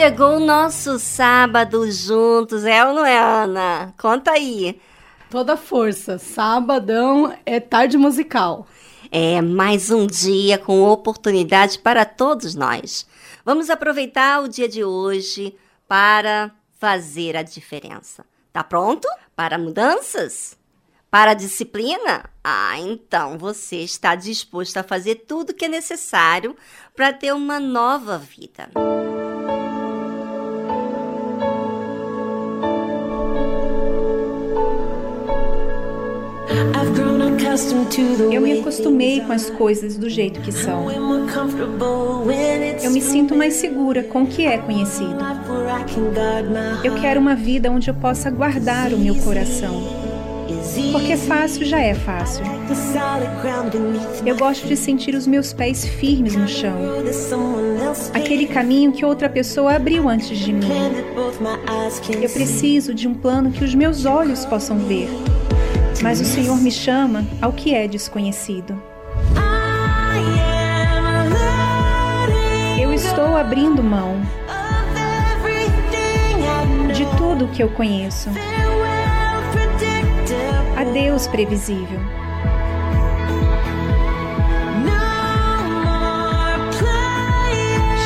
Chegou o nosso sábado juntos, é ou não é, Ana? Conta aí. Toda força. Sabadão é tarde musical. É mais um dia com oportunidade para todos nós. Vamos aproveitar o dia de hoje para fazer a diferença. Tá pronto para mudanças? Para a disciplina? Ah, então você está disposto a fazer tudo o que é necessário para ter uma nova vida. Eu me acostumei com as coisas do jeito que são. Eu me sinto mais segura com o que é conhecido. Eu quero uma vida onde eu possa guardar o meu coração. Porque fácil já é fácil. Eu gosto de sentir os meus pés firmes no chão. Aquele caminho que outra pessoa abriu antes de mim. Eu preciso de um plano que os meus olhos possam ver. Mas o Senhor me chama ao que é desconhecido. Eu estou abrindo mão de tudo que eu conheço. Adeus, previsível.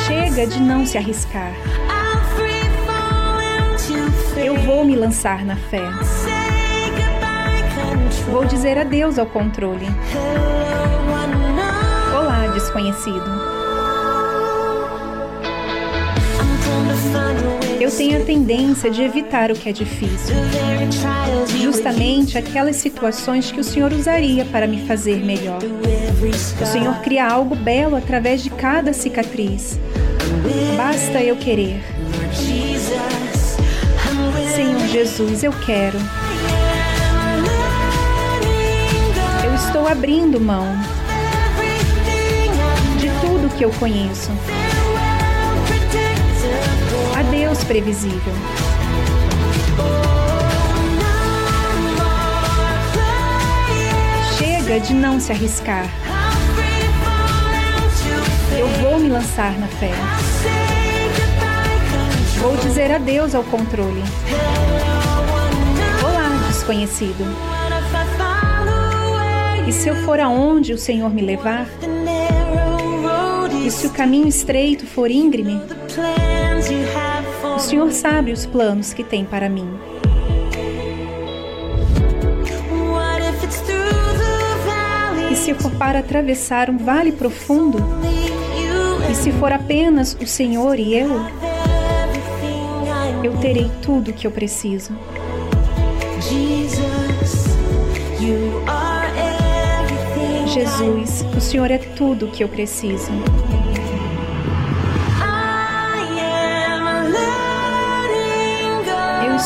Chega de não se arriscar. Eu vou me lançar na fé. Vou dizer adeus ao controle. Olá, desconhecido. Eu tenho a tendência de evitar o que é difícil. Justamente aquelas situações que o Senhor usaria para me fazer melhor. O Senhor cria algo belo através de cada cicatriz. Basta eu querer. Senhor Jesus, eu quero. Estou abrindo mão de tudo que eu conheço Adeus, previsível. Chega de não se arriscar. Eu vou me lançar na fé. Vou dizer adeus ao controle. Olá, desconhecido. E se eu for aonde o Senhor me levar? E se o caminho estreito for íngreme? O Senhor sabe os planos que tem para mim. E se for para atravessar um vale profundo? E se for apenas o Senhor e eu? Eu terei tudo o que eu preciso. Jesus, o Senhor é tudo o que eu preciso.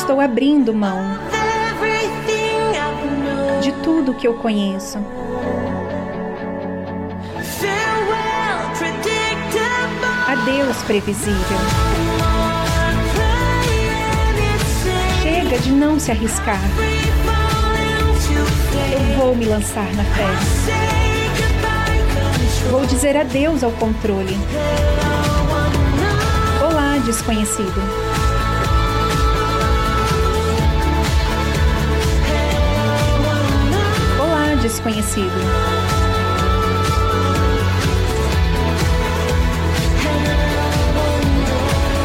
estou abrindo mão de tudo que eu conheço. Adeus, previsível. Chega de não se arriscar. Eu vou me lançar na fé. Vou dizer adeus ao controle. Olá, desconhecido. desconhecido.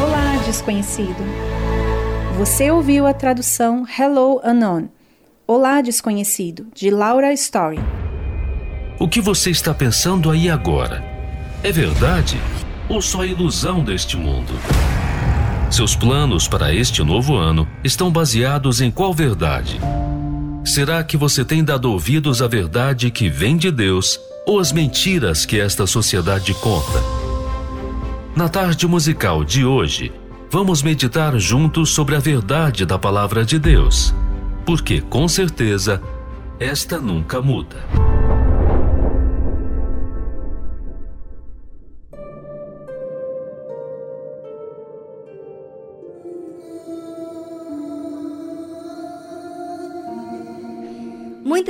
Olá, desconhecido. Você ouviu a tradução Hello Unknown. Olá, desconhecido, de Laura Story. O que você está pensando aí agora? É verdade ou só ilusão deste mundo? Seus planos para este novo ano estão baseados em qual verdade? Será que você tem dado ouvidos à verdade que vem de Deus ou às mentiras que esta sociedade conta? Na tarde musical de hoje, vamos meditar juntos sobre a verdade da palavra de Deus, porque com certeza esta nunca muda.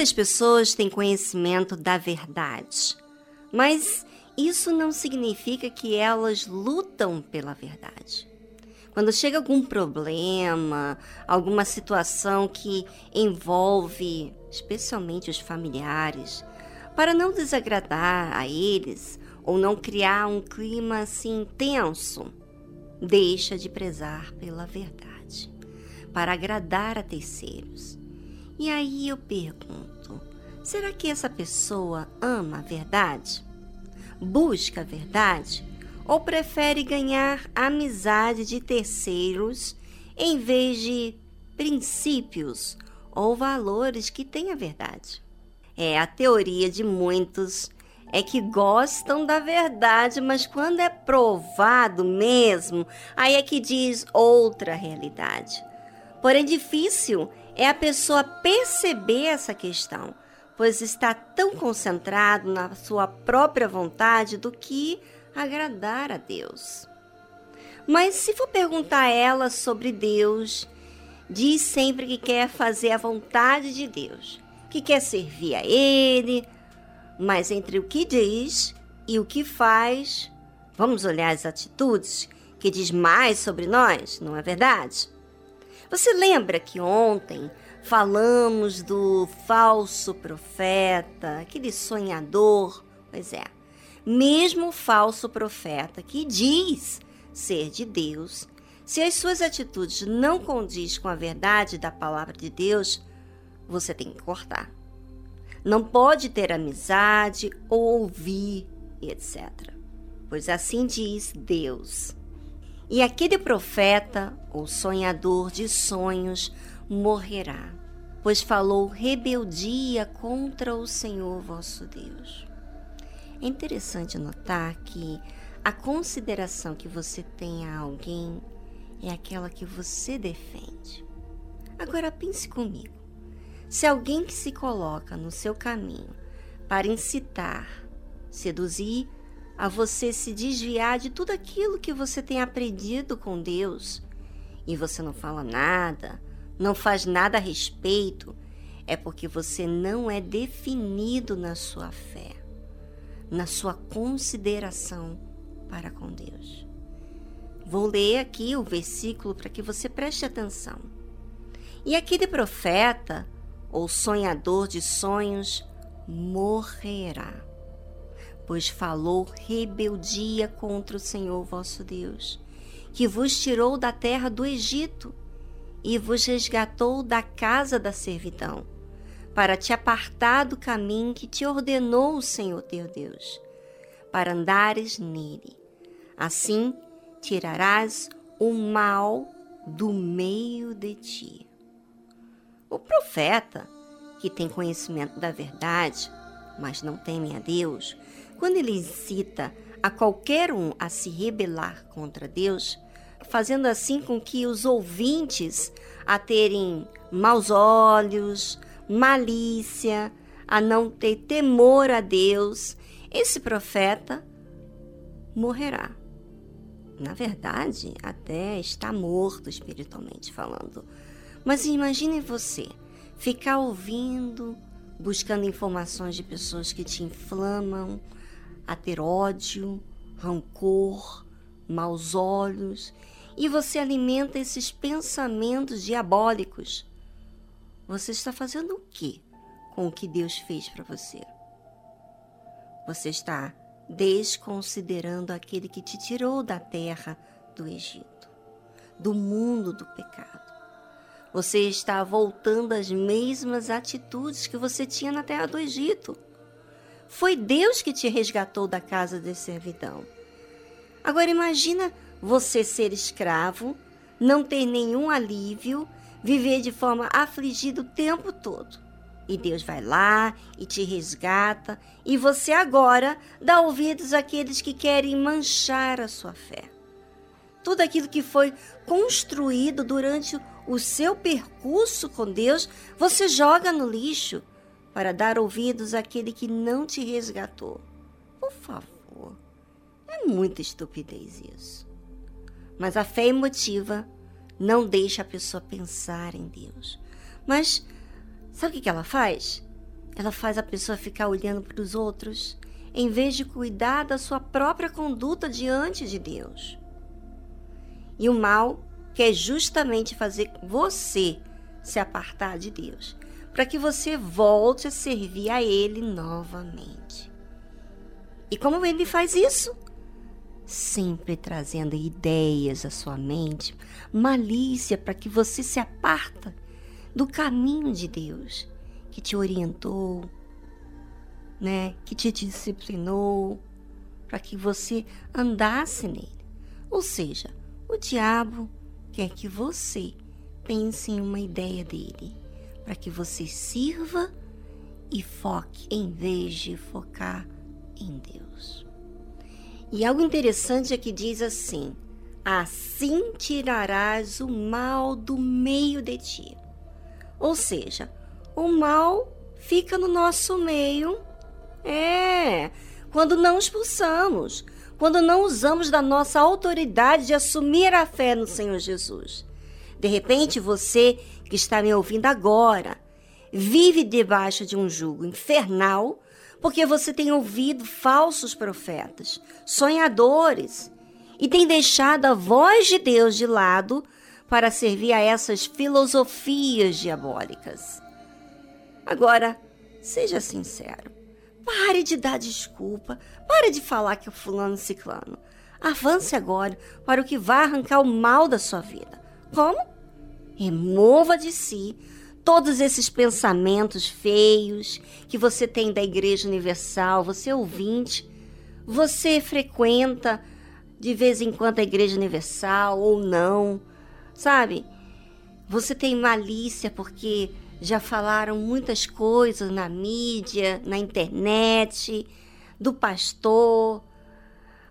Muitas pessoas têm conhecimento da verdade, mas isso não significa que elas lutam pela verdade. Quando chega algum problema, alguma situação que envolve especialmente os familiares, para não desagradar a eles ou não criar um clima assim tenso, deixa de prezar pela verdade, para agradar a terceiros e aí eu pergunto: será que essa pessoa ama a verdade? Busca a verdade? Ou prefere ganhar amizade de terceiros em vez de princípios ou valores que têm a verdade? É a teoria de muitos é que gostam da verdade, mas quando é provado mesmo, aí é que diz outra realidade. Porém, difícil é a pessoa perceber essa questão, pois está tão concentrado na sua própria vontade do que agradar a Deus. Mas se for perguntar a ela sobre Deus, diz sempre que quer fazer a vontade de Deus, que quer servir a Ele, mas entre o que diz e o que faz, vamos olhar as atitudes que diz mais sobre nós, não é verdade? Você lembra que ontem falamos do falso profeta, aquele sonhador? Pois é, mesmo o falso profeta que diz ser de Deus, se as suas atitudes não condiz com a verdade da palavra de Deus, você tem que cortar. Não pode ter amizade ou ouvir, etc. Pois assim diz Deus. E aquele profeta, ou sonhador de sonhos, morrerá, pois falou rebeldia contra o Senhor vosso Deus. É interessante notar que a consideração que você tem a alguém é aquela que você defende. Agora pense comigo. Se alguém que se coloca no seu caminho para incitar, seduzir a você se desviar de tudo aquilo que você tem aprendido com Deus e você não fala nada, não faz nada a respeito, é porque você não é definido na sua fé, na sua consideração para com Deus. Vou ler aqui o versículo para que você preste atenção. E aquele profeta, ou sonhador de sonhos, morrerá pois falou rebeldia contra o Senhor vosso Deus, que vos tirou da terra do Egito e vos resgatou da casa da servidão, para te apartar do caminho que te ordenou o Senhor teu Deus, para andares nele. Assim tirarás o mal do meio de ti. O profeta, que tem conhecimento da verdade, mas não teme a Deus, quando ele incita a qualquer um a se rebelar contra Deus, fazendo assim com que os ouvintes a terem maus olhos, malícia, a não ter temor a Deus, esse profeta morrerá. Na verdade, até está morto espiritualmente falando. Mas imagine você ficar ouvindo, buscando informações de pessoas que te inflamam, a ter ódio, rancor, maus olhos, e você alimenta esses pensamentos diabólicos, você está fazendo o que com o que Deus fez para você? Você está desconsiderando aquele que te tirou da terra do Egito, do mundo do pecado. Você está voltando às mesmas atitudes que você tinha na terra do Egito. Foi Deus que te resgatou da casa de servidão. Agora imagina você ser escravo, não ter nenhum alívio, viver de forma afligida o tempo todo. E Deus vai lá e te resgata, e você agora dá ouvidos àqueles que querem manchar a sua fé. Tudo aquilo que foi construído durante o seu percurso com Deus, você joga no lixo para dar ouvidos àquele que não te resgatou. Por favor, é muita estupidez isso. Mas a fé emotiva não deixa a pessoa pensar em Deus. Mas sabe o que ela faz? Ela faz a pessoa ficar olhando para os outros em vez de cuidar da sua própria conduta diante de Deus. E o mal quer justamente fazer você se apartar de Deus para que você volte a servir a Ele novamente. E como ele faz isso? Sempre trazendo ideias à sua mente, malícia para que você se aparta do caminho de Deus que te orientou, né, que te disciplinou, para que você andasse nele. Ou seja, o diabo quer que você pense em uma ideia dele para que você sirva e foque em vez de focar em Deus. E algo interessante é que diz assim: Assim tirarás o mal do meio de ti. Ou seja, o mal fica no nosso meio. É, quando não expulsamos, quando não usamos da nossa autoridade de assumir a fé no Senhor Jesus. De repente, você que está me ouvindo agora vive debaixo de um jugo infernal porque você tem ouvido falsos profetas, sonhadores e tem deixado a voz de Deus de lado para servir a essas filosofias diabólicas. Agora, seja sincero. Pare de dar desculpa. Pare de falar que é fulano ciclano. Avance agora para o que vai arrancar o mal da sua vida. Como? Remova de si todos esses pensamentos feios que você tem da Igreja Universal, você é ouvinte, você frequenta de vez em quando a Igreja Universal ou não, sabe? Você tem malícia porque já falaram muitas coisas na mídia, na internet, do pastor,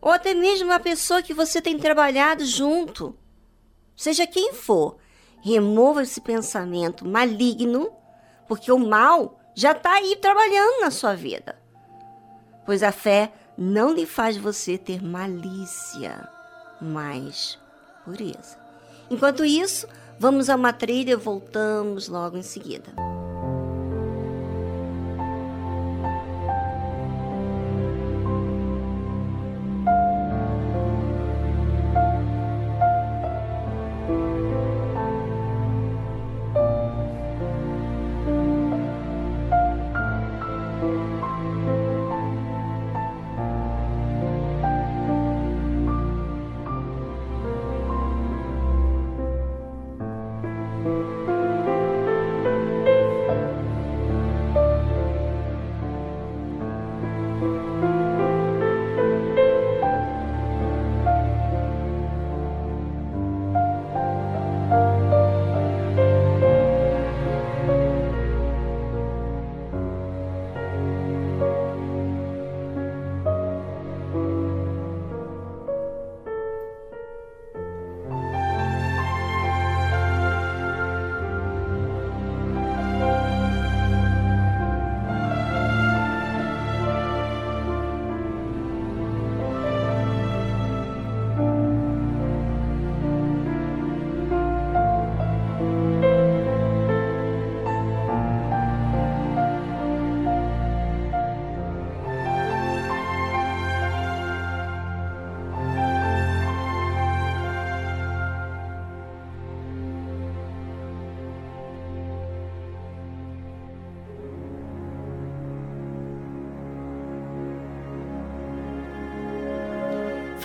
ou até mesmo a pessoa que você tem trabalhado junto. Seja quem for, remova esse pensamento maligno, porque o mal já está aí trabalhando na sua vida. Pois a fé não lhe faz você ter malícia, mas pureza. Enquanto isso, vamos a uma trilha e voltamos logo em seguida.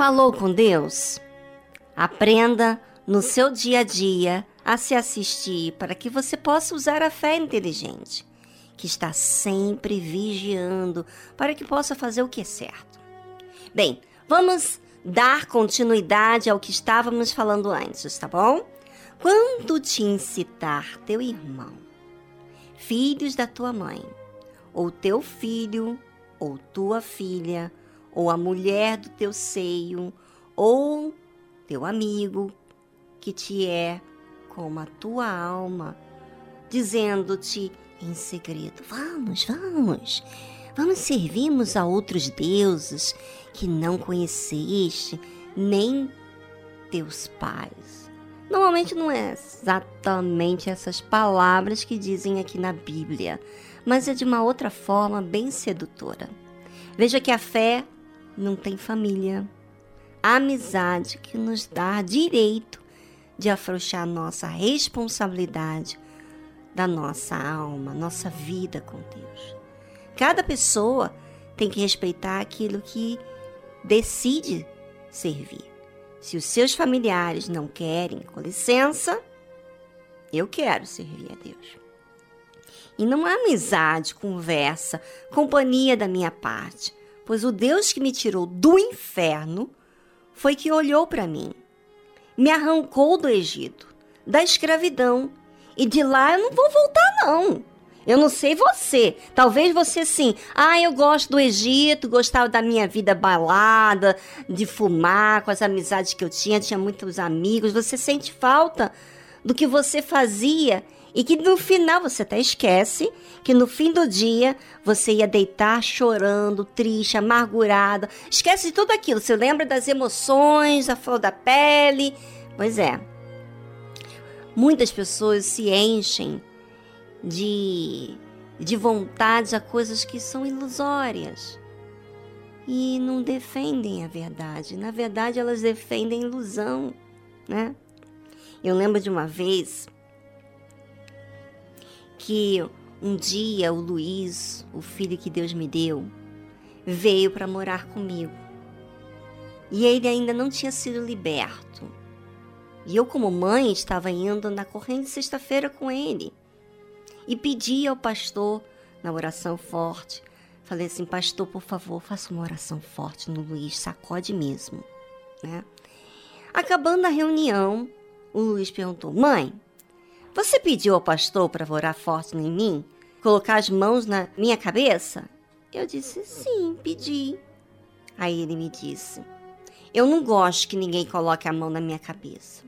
Falou com Deus? Aprenda no seu dia a dia a se assistir para que você possa usar a fé inteligente, que está sempre vigiando para que possa fazer o que é certo. Bem, vamos dar continuidade ao que estávamos falando antes, tá bom? Quando te incitar teu irmão, filhos da tua mãe, ou teu filho, ou tua filha, ou a mulher do teu seio, ou teu amigo que te é como a tua alma, dizendo-te em segredo: Vamos, vamos, vamos servirmos a outros deuses que não conheceste, nem teus pais. Normalmente não é exatamente essas palavras que dizem aqui na Bíblia, mas é de uma outra forma bem sedutora. Veja que a fé não tem família. A amizade que nos dá direito de afrouxar nossa responsabilidade da nossa alma, nossa vida com Deus. Cada pessoa tem que respeitar aquilo que decide servir. Se os seus familiares não querem, com licença, eu quero servir a Deus. E não há amizade, conversa, companhia da minha parte pois o Deus que me tirou do inferno foi que olhou para mim, me arrancou do Egito, da escravidão, e de lá eu não vou voltar não. Eu não sei você. Talvez você sim. Ah, eu gosto do Egito, gostava da minha vida balada, de fumar, com as amizades que eu tinha, tinha muitos amigos. Você sente falta do que você fazia E que no final você até esquece que no fim do dia você ia deitar chorando, triste, amargurada. Esquece de tudo aquilo. Você lembra das emoções, da flor da pele. Pois é. Muitas pessoas se enchem de, de vontade a coisas que são ilusórias e não defendem a verdade. Na verdade, elas defendem ilusão, né? Eu lembro de uma vez que um dia o Luiz, o filho que Deus me deu, veio para morar comigo. E ele ainda não tinha sido liberto. E eu, como mãe, estava indo na corrente sexta-feira com ele. E pedi ao pastor, na oração forte, falei assim, pastor, por favor, faça uma oração forte no Luiz, sacode mesmo, né? Acabando a reunião, o Luiz perguntou, mãe, você pediu ao pastor para orar forte em mim? Colocar as mãos na minha cabeça? Eu disse, sim, pedi. Aí ele me disse, eu não gosto que ninguém coloque a mão na minha cabeça.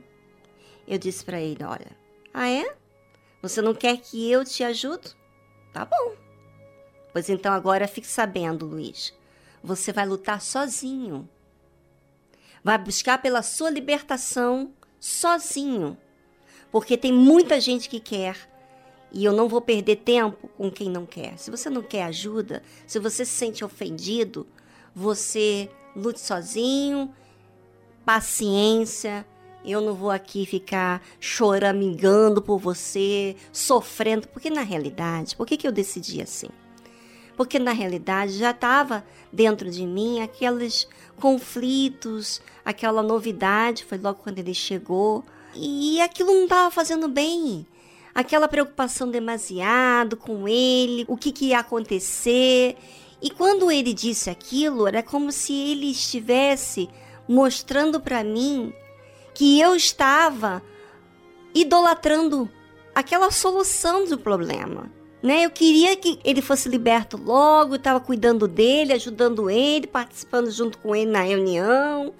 Eu disse para ele, olha, ah é? Você não quer que eu te ajude? Tá bom. Pois então agora fique sabendo, Luiz. Você vai lutar sozinho. Vai buscar pela sua libertação sozinho porque tem muita gente que quer e eu não vou perder tempo com quem não quer. Se você não quer ajuda, se você se sente ofendido, você lute sozinho, paciência. Eu não vou aqui ficar choramingando por você, sofrendo, porque na realidade, por que, que eu decidi assim? Porque na realidade já estava dentro de mim aqueles conflitos, aquela novidade, foi logo quando ele chegou e aquilo não estava fazendo bem. Aquela preocupação demasiado com ele, o que, que ia acontecer. E quando ele disse aquilo, era como se ele estivesse mostrando para mim que eu estava idolatrando aquela solução do problema. Né? Eu queria que ele fosse liberto logo, estava cuidando dele, ajudando ele, participando junto com ele na reunião.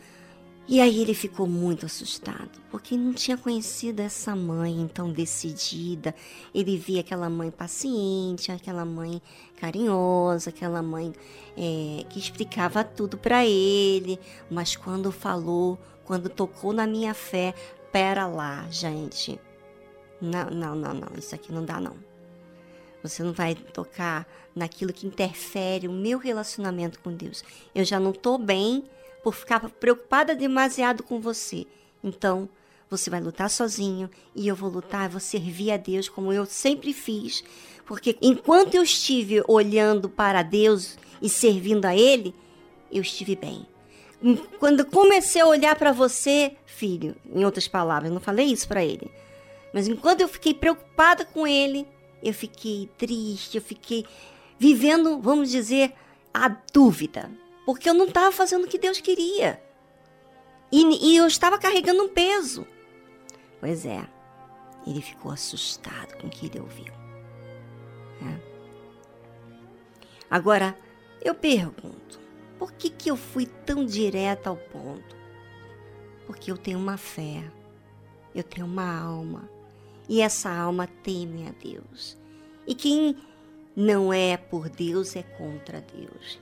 E aí ele ficou muito assustado, porque não tinha conhecido essa mãe tão decidida. Ele via aquela mãe paciente, aquela mãe carinhosa, aquela mãe é, que explicava tudo para ele. Mas quando falou, quando tocou na minha fé, pera lá, gente. Não, não, não, não, isso aqui não dá não. Você não vai tocar naquilo que interfere o meu relacionamento com Deus. Eu já não tô bem por ficar preocupada demasiado com você. Então, você vai lutar sozinho e eu vou lutar, vou servir a Deus como eu sempre fiz. Porque enquanto eu estive olhando para Deus e servindo a Ele, eu estive bem. Quando comecei a olhar para você, filho, em outras palavras, não falei isso para ele, mas enquanto eu fiquei preocupada com ele, eu fiquei triste, eu fiquei vivendo, vamos dizer, a dúvida porque eu não estava fazendo o que Deus queria. E, e eu estava carregando um peso. Pois é, ele ficou assustado com o que ele ouviu. É. Agora, eu pergunto, por que, que eu fui tão direta ao ponto? Porque eu tenho uma fé, eu tenho uma alma, e essa alma teme a Deus. E quem não é por Deus é contra Deus.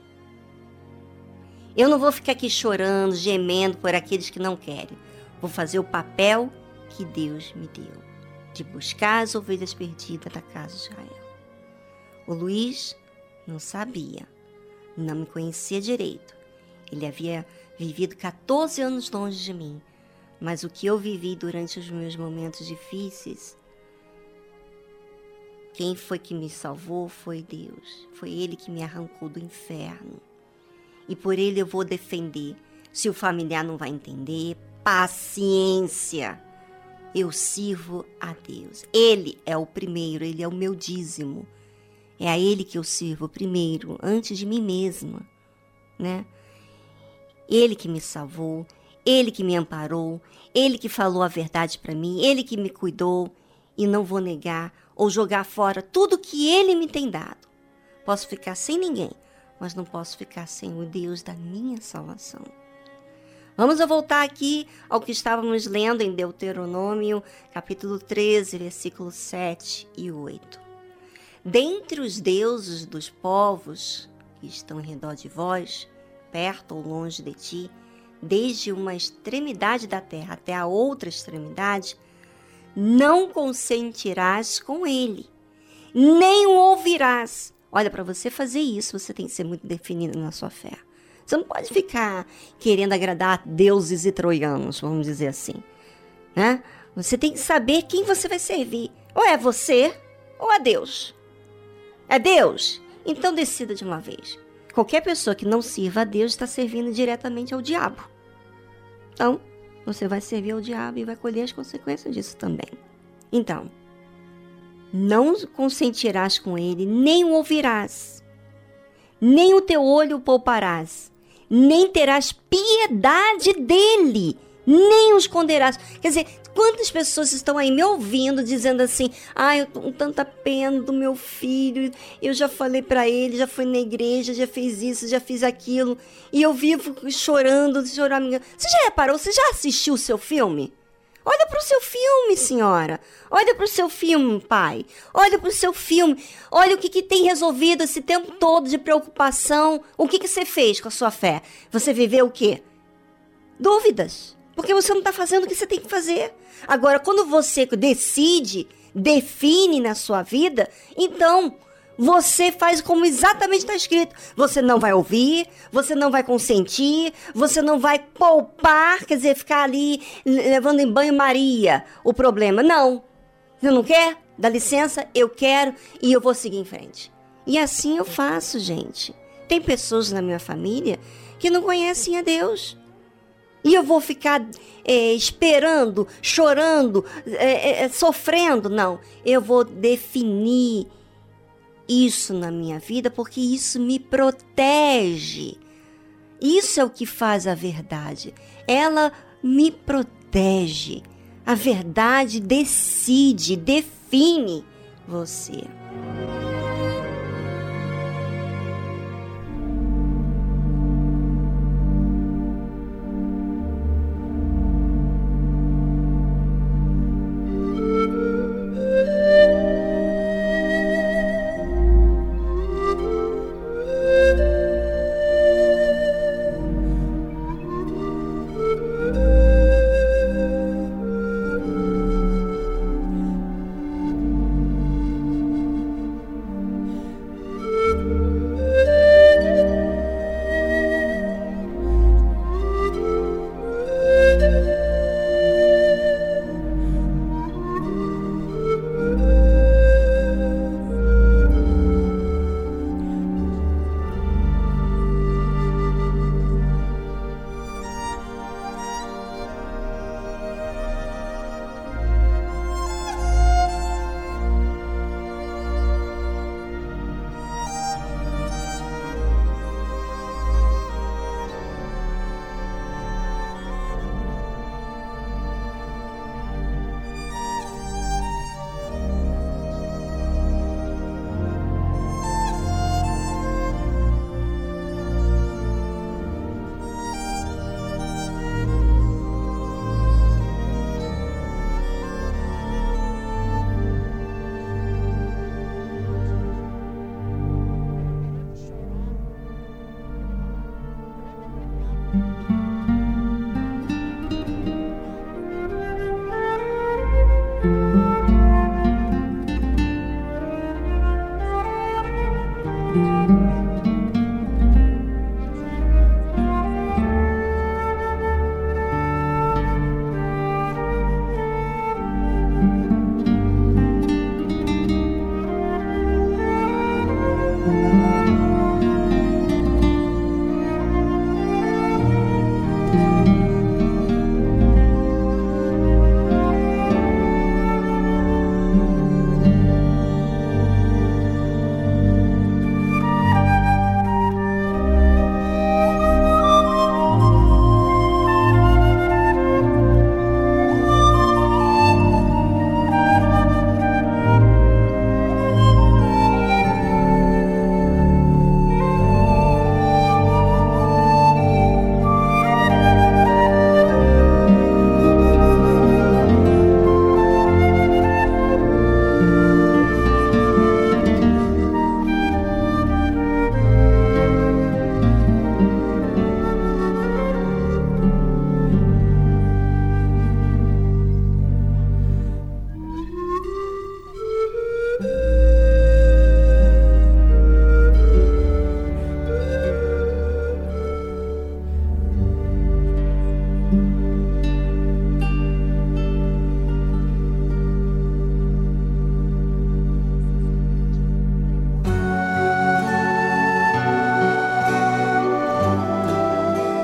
Eu não vou ficar aqui chorando, gemendo por aqueles que não querem. Vou fazer o papel que Deus me deu, de buscar as ovelhas perdidas da casa de Israel. O Luiz não sabia, não me conhecia direito. Ele havia vivido 14 anos longe de mim, mas o que eu vivi durante os meus momentos difíceis, quem foi que me salvou foi Deus. Foi Ele que me arrancou do inferno e por ele eu vou defender. Se o familiar não vai entender, paciência. Eu sirvo a Deus. Ele é o primeiro, ele é o meu dízimo. É a ele que eu sirvo primeiro, antes de mim mesma, né? Ele que me salvou, ele que me amparou, ele que falou a verdade para mim, ele que me cuidou e não vou negar ou jogar fora tudo que ele me tem dado. Posso ficar sem ninguém, mas não posso ficar sem o Deus da minha salvação. Vamos voltar aqui ao que estávamos lendo em Deuteronômio, capítulo 13, versículos 7 e 8. Dentre os deuses dos povos que estão em redor de vós, perto ou longe de ti, desde uma extremidade da terra até a outra extremidade, não consentirás com ele, nem o ouvirás. Olha, para você fazer isso, você tem que ser muito definido na sua fé. Você não pode ficar querendo agradar deuses e troianos, vamos dizer assim. Né? Você tem que saber quem você vai servir. Ou é você, ou é Deus. É Deus? Então decida de uma vez. Qualquer pessoa que não sirva a Deus está servindo diretamente ao diabo. Então, você vai servir ao diabo e vai colher as consequências disso também. Então, não consentirás com ele, nem o ouvirás, nem o teu olho pouparás, nem terás piedade dele, nem o esconderás. Quer dizer, Quantas pessoas estão aí me ouvindo dizendo assim: "Ah, eu tô com tanta pena do meu filho. Eu já falei para ele, já fui na igreja, já fiz isso, já fiz aquilo, e eu vivo chorando, chorando". Você já reparou? Você já assistiu o seu filme? Olha para o seu filme, senhora. Olha para o seu filme, pai. Olha para o seu filme. Olha o que, que tem resolvido esse tempo todo de preocupação. O que, que você fez com a sua fé? Você viveu o quê? Dúvidas. Porque você não está fazendo o que você tem que fazer. Agora, quando você decide, define na sua vida, então você faz como exatamente está escrito. Você não vai ouvir, você não vai consentir, você não vai poupar, quer dizer, ficar ali levando em banho-maria o problema. Não. Você não quer? Dá licença, eu quero e eu vou seguir em frente. E assim eu faço, gente. Tem pessoas na minha família que não conhecem a Deus. E eu vou ficar é, esperando, chorando, é, é, sofrendo? Não. Eu vou definir isso na minha vida porque isso me protege. Isso é o que faz a verdade. Ela me protege. A verdade decide, define você.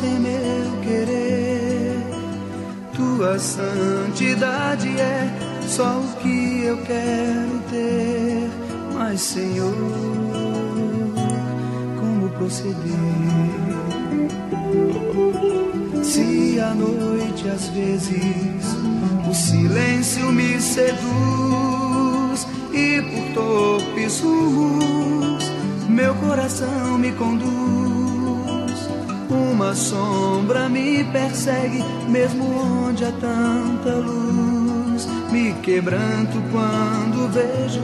Contorcem meu querer. Tua santidade é só o que eu quero ter, mas Senhor, como proceder? Se à noite às vezes o silêncio me seduz e por torpes rumos meu coração me conduz. Sombra me persegue, mesmo onde há tanta luz. Me quebranto quando vejo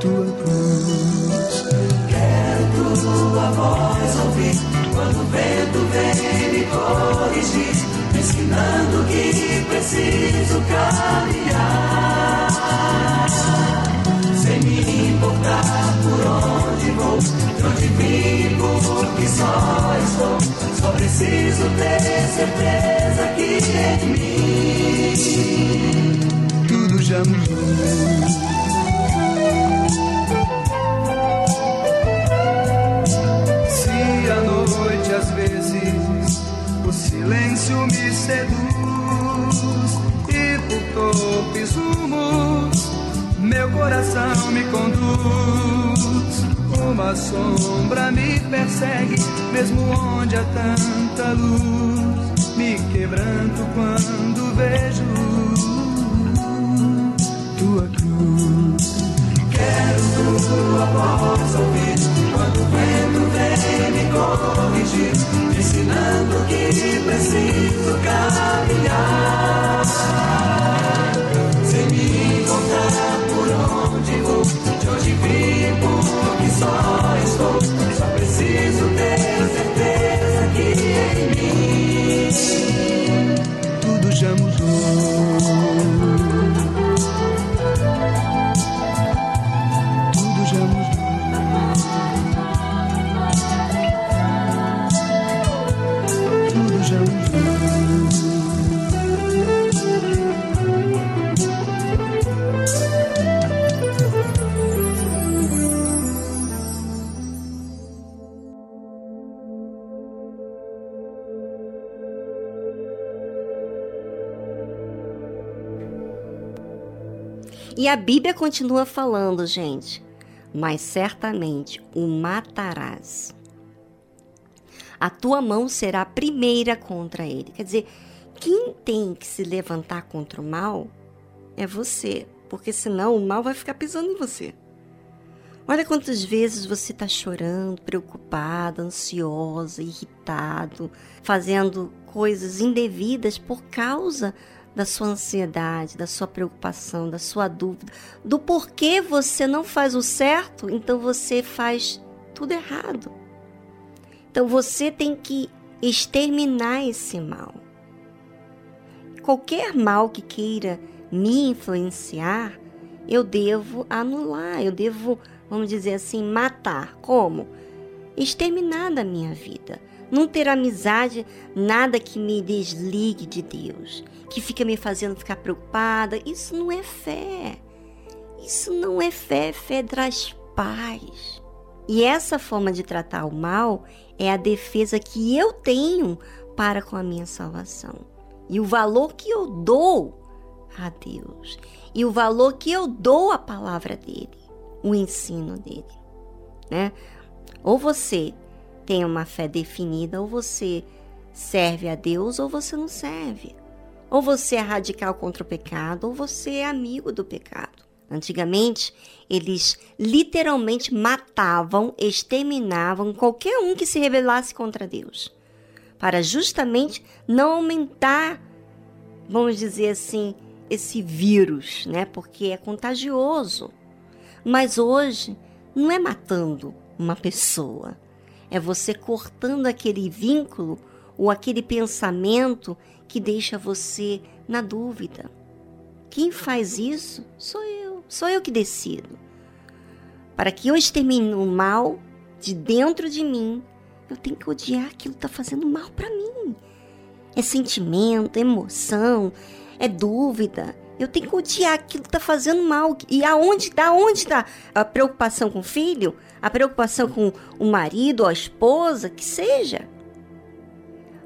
tua cruz. Quero tua voz ouvir quando o vento vem me corrigir ensinando que preciso caminhar. Preciso ter certeza que em mim tudo já mudou. Se à noite às vezes o silêncio me seduz e por torpes rumos meu coração me conduz. Uma sombra me persegue, mesmo onde há luz. Me quebranto quando vejo tua cruz. Quero tua voz ouvir quando o vento vem me corrigir, ensinando que preciso caminhar. E a Bíblia continua falando, gente. Mas certamente o matarás. A tua mão será a primeira contra ele. Quer dizer, quem tem que se levantar contra o mal é você. Porque senão o mal vai ficar pisando em você. Olha quantas vezes você está chorando, preocupada, ansiosa, irritado, fazendo coisas indevidas por causa da sua ansiedade, da sua preocupação, da sua dúvida, do porquê você não faz o certo, então você faz tudo errado. Então você tem que exterminar esse mal. Qualquer mal que queira me influenciar, eu devo anular, eu devo, vamos dizer assim, matar. Como? Exterminar da minha vida. Não ter amizade, nada que me desligue de Deus, que fica me fazendo ficar preocupada. Isso não é fé. Isso não é fé, fé traz paz. E essa forma de tratar o mal é a defesa que eu tenho para com a minha salvação. E o valor que eu dou a Deus. E o valor que eu dou à palavra dele, o ensino dele, né? Ou você tem uma fé definida, ou você serve a Deus, ou você não serve. Ou você é radical contra o pecado, ou você é amigo do pecado. Antigamente, eles literalmente matavam, exterminavam qualquer um que se rebelasse contra Deus, para justamente não aumentar, vamos dizer assim, esse vírus, né? Porque é contagioso. Mas hoje não é matando uma pessoa, é você cortando aquele vínculo ou aquele pensamento que deixa você na dúvida. Quem faz isso sou eu, sou eu que decido. Para que eu extermine o mal de dentro de mim, eu tenho que odiar aquilo que está fazendo mal para mim. É sentimento, é emoção, é dúvida. Eu tenho que odiar aquilo que está fazendo mal. E aonde está? Onde está a preocupação com o filho? A preocupação com o marido ou a esposa? Que seja.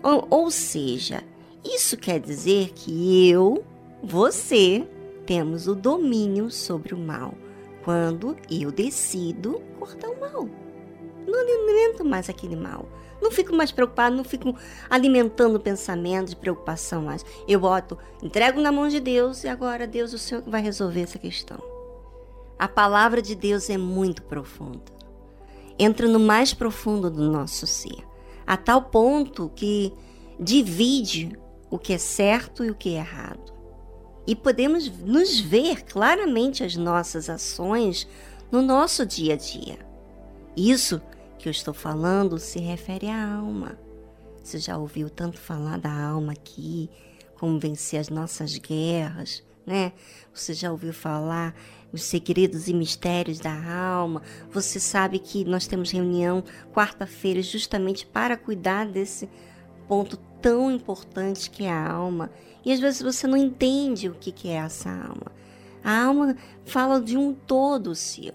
Ou, ou seja, isso quer dizer que eu você temos o domínio sobre o mal quando eu decido cortar o mal. Não alimento mais aquele mal. Não fico mais preocupado, não fico alimentando pensamentos de preocupação mais. Eu boto, entrego na mão de Deus e agora Deus, o Senhor vai resolver essa questão. A palavra de Deus é muito profunda. Entra no mais profundo do nosso ser, a tal ponto que divide o que é certo e o que é errado e podemos nos ver claramente as nossas ações no nosso dia a dia. Isso que eu estou falando se refere à alma. Você já ouviu tanto falar da alma aqui, como vencer as nossas guerras, né? Você já ouviu falar os segredos e mistérios da alma? Você sabe que nós temos reunião quarta-feira justamente para cuidar desse ponto tão importante que é a alma. E às vezes você não entende o que, é essa alma. A alma fala de um todo seu.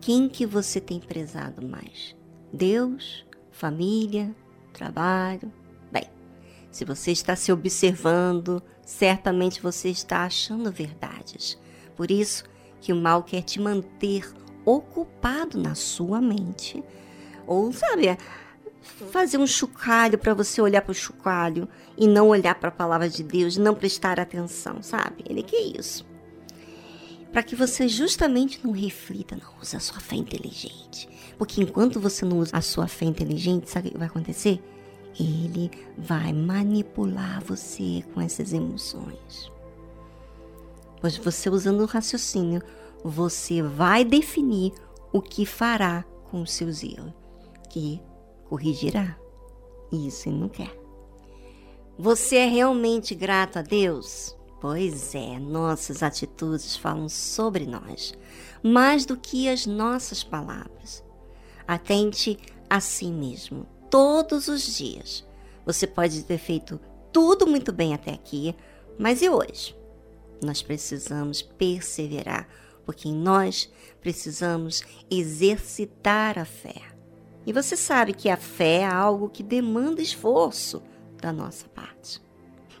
Quem que você tem prezado mais? Deus, família, trabalho? Bem, se você está se observando, certamente você está achando verdades. Por isso que o mal quer te manter ocupado na sua mente. Ou, sabe, fazer um chocalho para você olhar para o chocalho e não olhar para a palavra de Deus, não prestar atenção, sabe? Ele quer isso. Para que você justamente não reflita, não use a sua fé inteligente. Porque enquanto você não usa a sua fé inteligente, sabe o que vai acontecer? Ele vai manipular você com essas emoções. Pois você usando o raciocínio, você vai definir o que fará com os seus erros. Que corrigirá. Isso ele não quer. Você é realmente grato a Deus? Pois é, nossas atitudes falam sobre nós, mais do que as nossas palavras. Atente a si mesmo, todos os dias. Você pode ter feito tudo muito bem até aqui, mas e hoje? Nós precisamos perseverar, porque nós precisamos exercitar a fé. E você sabe que a fé é algo que demanda esforço da nossa parte.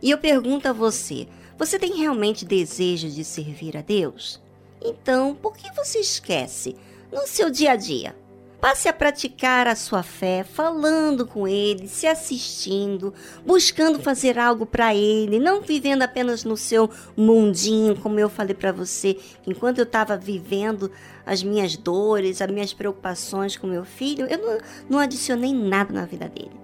E eu pergunto a você: você tem realmente desejo de servir a Deus? Então, por que você esquece no seu dia a dia? Passe a praticar a sua fé, falando com ele, se assistindo, buscando fazer algo para ele, não vivendo apenas no seu mundinho, como eu falei para você, enquanto eu estava vivendo as minhas dores, as minhas preocupações com meu filho, eu não, não adicionei nada na vida dele.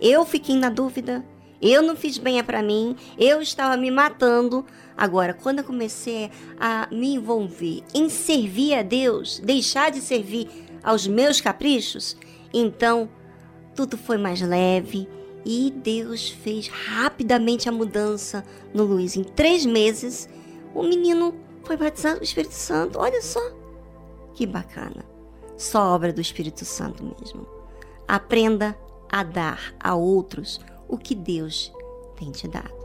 Eu fiquei na dúvida, eu não fiz bem para mim, eu estava me matando. Agora, quando eu comecei a me envolver em servir a Deus, deixar de servir aos meus caprichos, então tudo foi mais leve e Deus fez rapidamente a mudança no Luiz. Em três meses, o menino foi batizado no Espírito Santo. Olha só que bacana. Só obra do Espírito Santo mesmo. Aprenda a dar a outros o que Deus tem te dado.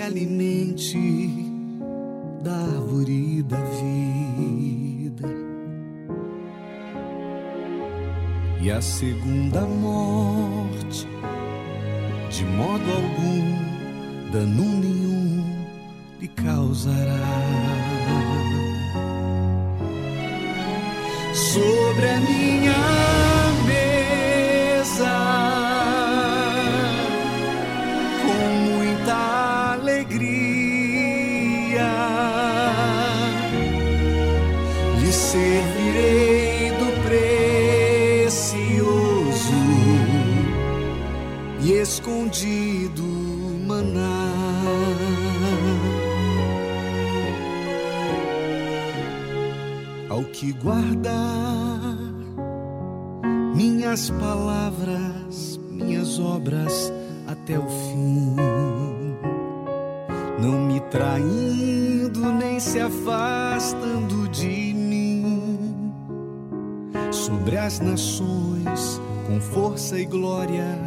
Alimente da árvore da vida. E a segunda morte, de modo algum, dano nenhum lhe causará. Sobre a minha que guardar minhas palavras, minhas obras até o fim, não me traindo nem se afastando de sobre as nações, com força e glória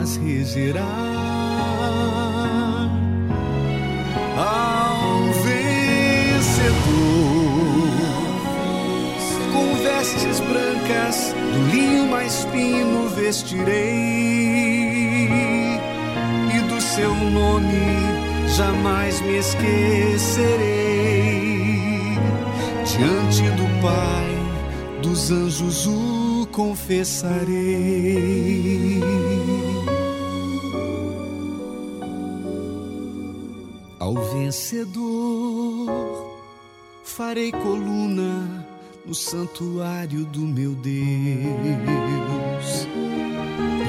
as regerá. Fino vestirei, e do seu nome jamais me esquecerei. Diante do Pai dos anjos o confessarei. Ao vencedor farei coluna no santuário do meu Deus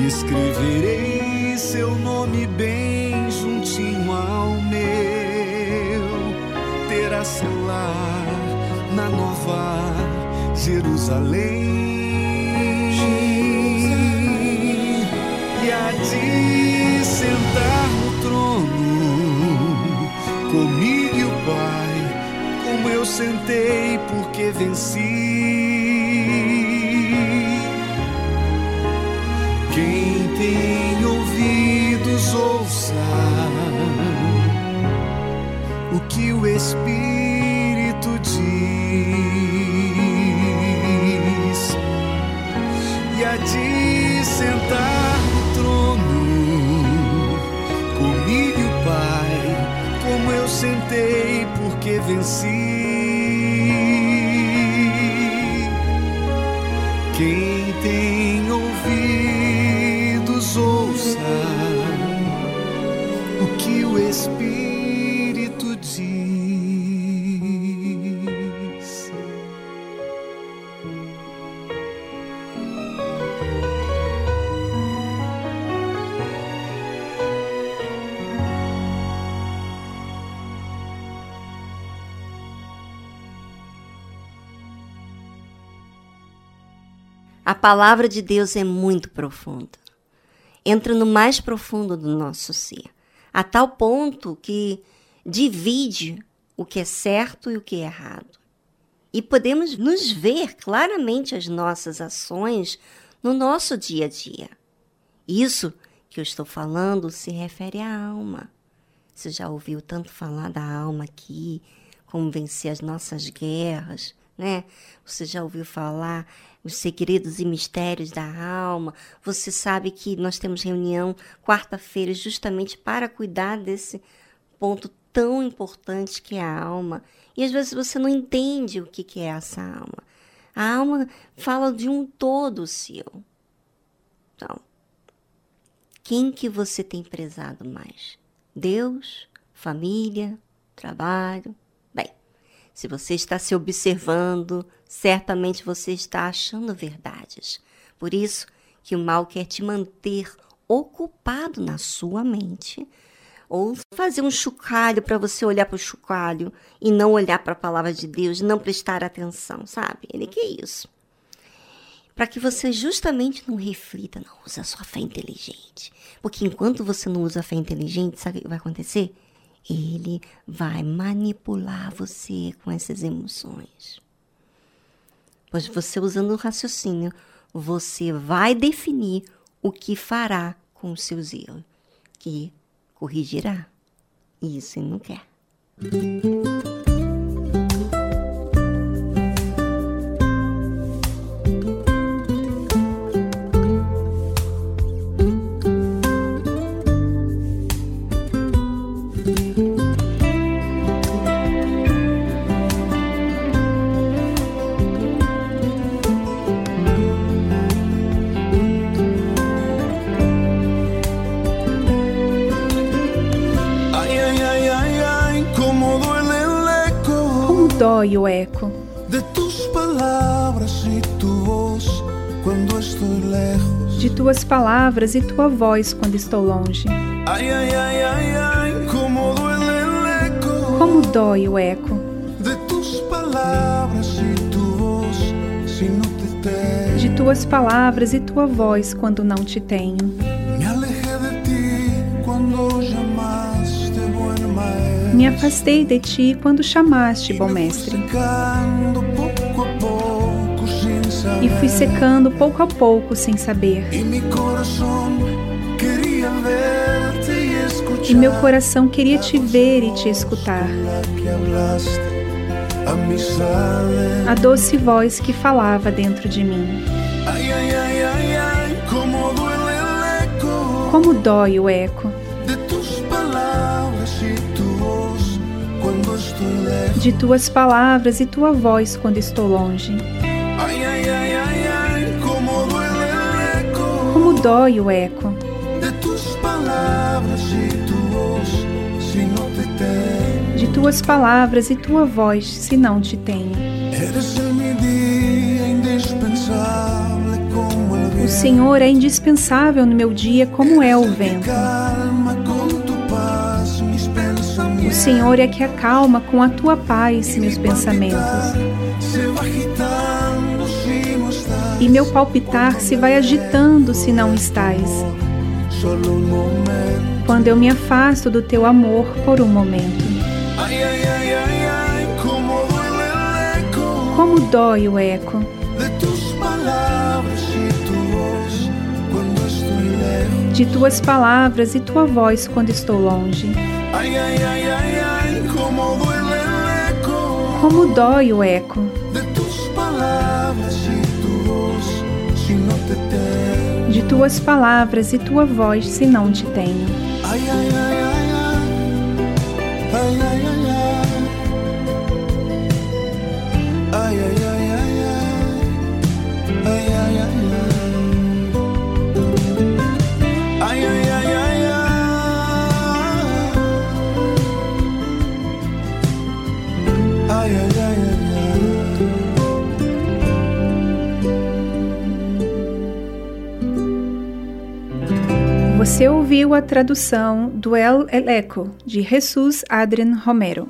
e escreverei seu nome bem juntinho ao meu. Terá seu lar na nova Jerusalém, sentei porque venci. Quem tem ouvidos ouça o que o Espírito diz. de sentar no trono comigo, Pai, como eu sentei porque venci. Quem palavra de Deus é muito profunda. Entra no mais profundo do nosso ser, a tal ponto que divide o que é certo e o que é errado. E podemos nos ver claramente as nossas ações no nosso dia a dia. Isso que eu estou falando se refere à alma. Você já ouviu tanto falar da alma aqui, como vencer as nossas guerras, né? Você já ouviu falar os segredos e mistérios da alma. Você sabe que nós temos reunião quarta-feira justamente para cuidar desse ponto tão importante que é a alma. E às vezes você não entende o que, que é essa alma. A alma fala de um todo seu. Então, quem que você tem prezado mais? Deus, família, trabalho? Se você está se observando, certamente você está achando verdades. Por isso que o mal quer te manter ocupado na sua mente, ou fazer um chocalho para você olhar para o chocalho e não olhar para a palavra de Deus, não prestar atenção, sabe? Ele quer isso. Para que você justamente não reflita, não use a sua fé inteligente. Porque enquanto você não usa a fé inteligente, sabe o que vai acontecer? Ele vai manipular você com essas emoções. Pois você usando o raciocínio, você vai definir o que fará com os seus erros, que corrigirá. Isso, e não quer. Tuas palavras e tua voz quando estou longe. Ay, ay, ay, cómo duele el eco Como dói o eco de tus palabras y tu voz si no te tengo. de tuas palavras e tua voz quando não te tenho. Me de ti buen maestro. Me afastei de ti quando chamaste, bom mestre, e fui secando pouco a pouco sem saber. E meu coração queria te ver e te escutar. A doce voz que falava dentro de mim. Como dói o eco de tuas palavras e tua voz quando estou longe. dói o eco. De tuas palavras e tua voz, se não te tenho. O Senhor é indispensável no meu dia, como é o vento. O Senhor é que acalma com a tua paz meus pensamentos e meu palpitar se vai agitando se não estás. Quando eu me afasto do teu amor por um momento. Como dói o eco de tuas palavras e tua voz quando estou longe. Como dói o eco. Tuas palavras e tua voz se não te tenho. Ouviu a tradução do El Eco de Jesus Adrian Romero.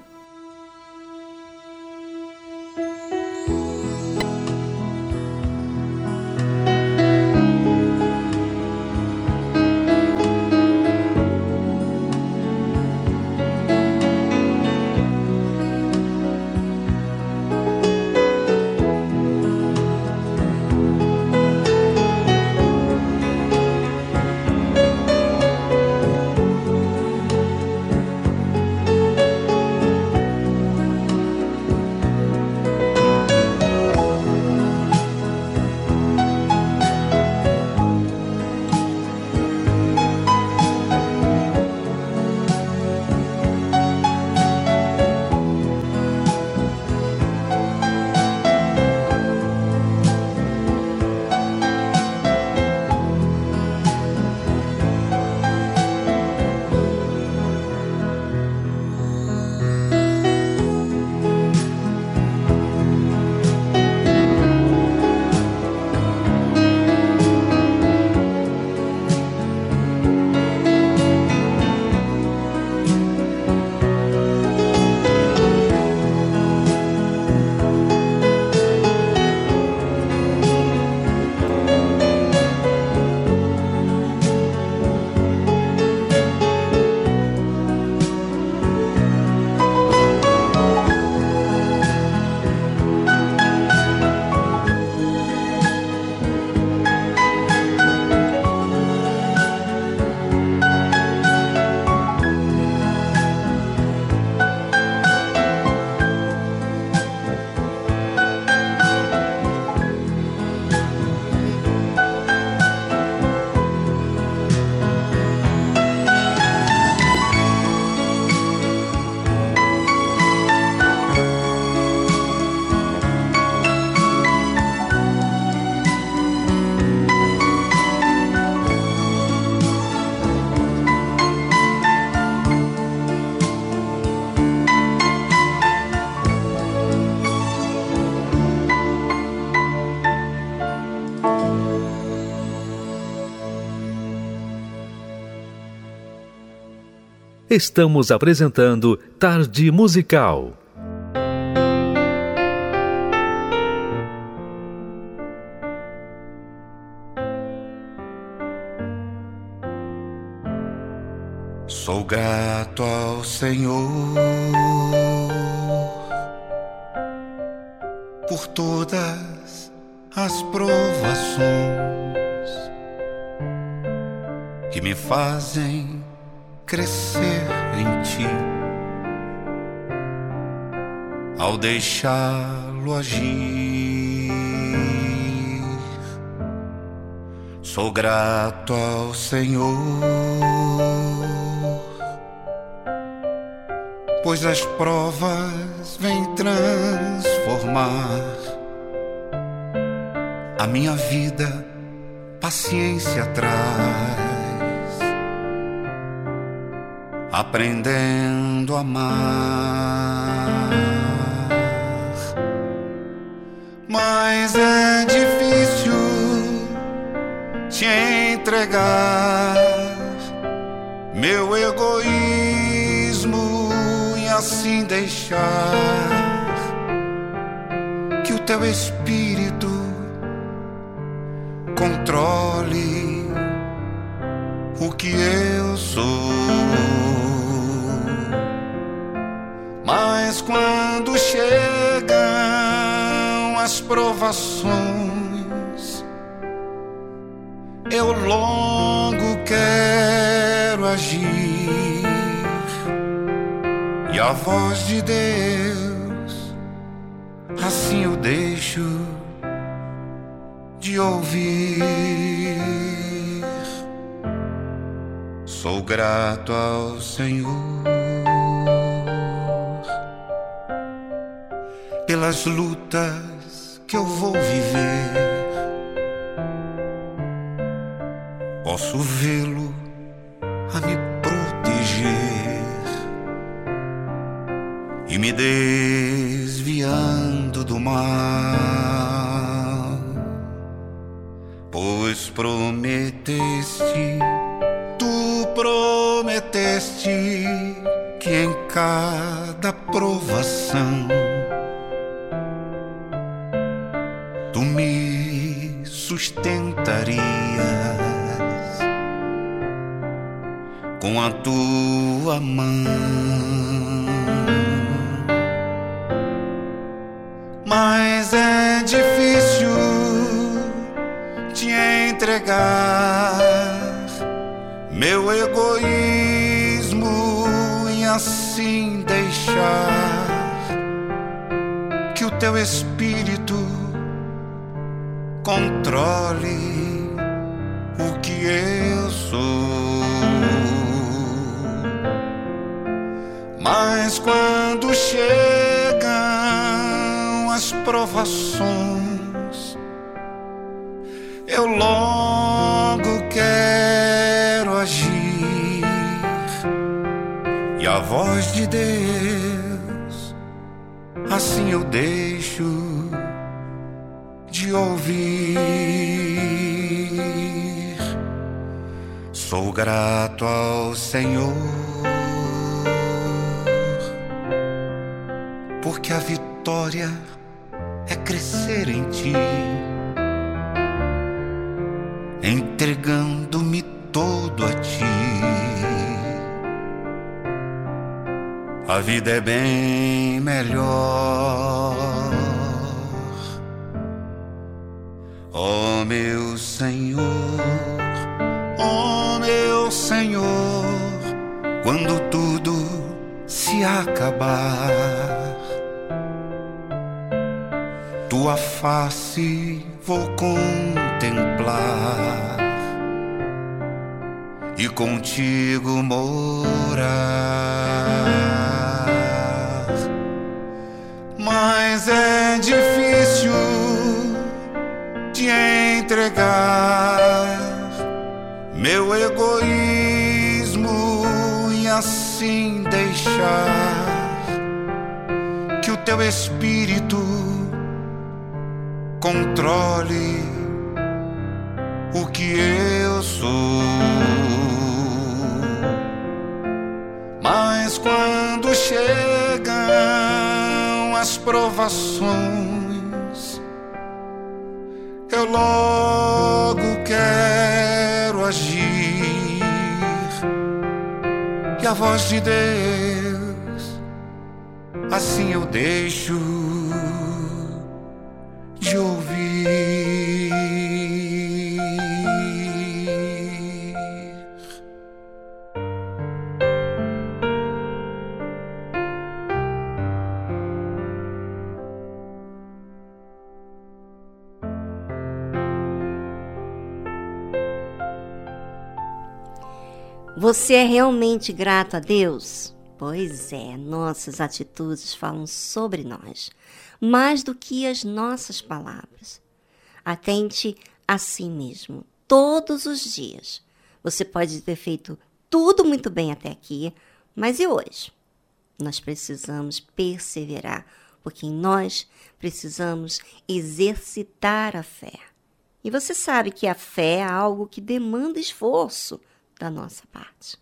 Estamos apresentando Tarde Musical. Sou grato ao Senhor por todas as provações que me fazem crescer em ti. Ao deixá-lo agir, sou grato ao Senhor, pois as provas vêm transformar a minha vida, paciência traz aprendendo a amar. Mas é difícil te entregar meu egoísmo e assim deixar que o teu espírito controle o que eu sou. Quando chegam as provações, eu logo quero agir. E a voz de Deus, assim eu deixo de ouvir. Sou grato ao Senhor pelas lutas que eu vou viver. Posso vê-lo a me proteger e me desviando do mal, pois prometeste, tu prometeste que em cada provação Senhor, porque a vitória é crescer em ti, entregando-me todo a ti. A vida é bem melhor acabar, tua face vou contemplar e contigo morar. Mas é difícil te entregar meu egoísmo e assim deixar meu espírito controle o que eu sou. Mas quando chegam as provações, eu logo quero agir e a voz de Deus assim eu deixo de ouvir. Você é realmente grato a Deus? Pois é, nossas atitudes falam sobre nós, mais do que as nossas palavras. Atente a si mesmo, todos os dias. Você pode ter feito tudo muito bem até aqui, mas e hoje? Nós precisamos perseverar, porque nós precisamos exercitar a fé. E você sabe que a fé é algo que demanda esforço da nossa parte.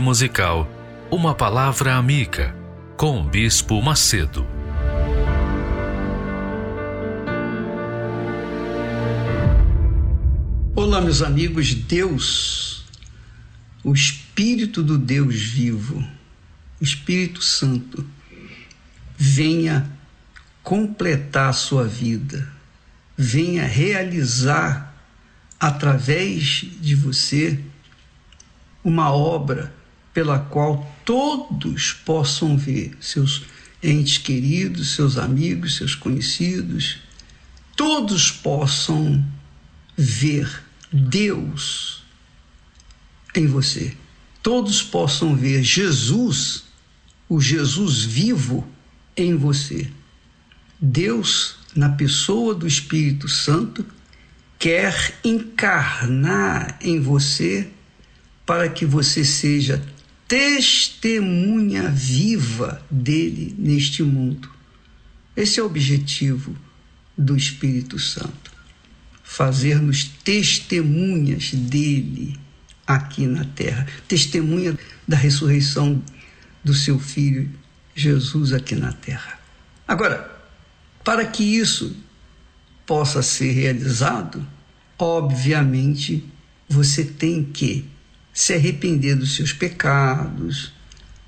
Musical, uma palavra amiga com o Bispo Macedo. Olá, meus amigos. Deus, o Espírito do Deus vivo, o Espírito Santo, venha completar a sua vida, venha realizar através de você uma obra pela qual todos possam ver seus entes queridos, seus amigos, seus conhecidos, todos possam ver Deus em você. Todos possam ver Jesus, o Jesus vivo em você. Deus, na pessoa do Espírito Santo, quer encarnar em você para que você seja testemunha viva dele neste mundo. Esse é o objetivo do Espírito Santo. Fazer-nos testemunhas dele aqui na terra, testemunha da ressurreição do seu filho Jesus aqui na terra. Agora, para que isso possa ser realizado, obviamente você tem que se arrepender dos seus pecados,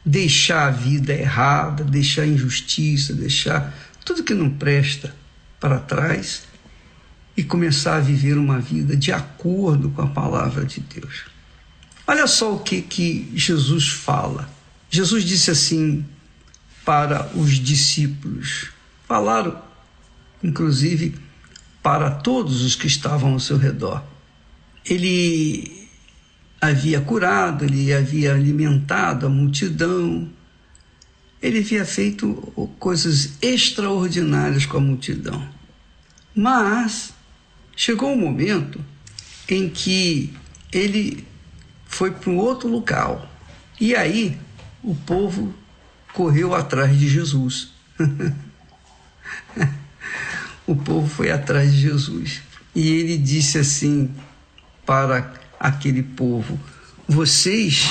deixar a vida errada, deixar a injustiça, deixar tudo que não presta para trás e começar a viver uma vida de acordo com a palavra de Deus. Olha só o que, que Jesus fala. Jesus disse assim: para os discípulos. Falaram, inclusive, para todos os que estavam ao seu redor. Ele havia curado, ele havia alimentado a multidão, ele havia feito coisas extraordinárias com a multidão. Mas chegou um momento em que ele foi para um outro local. E aí o povo correu atrás de Jesus. o povo foi atrás de Jesus. E ele disse assim para aquele povo: Vocês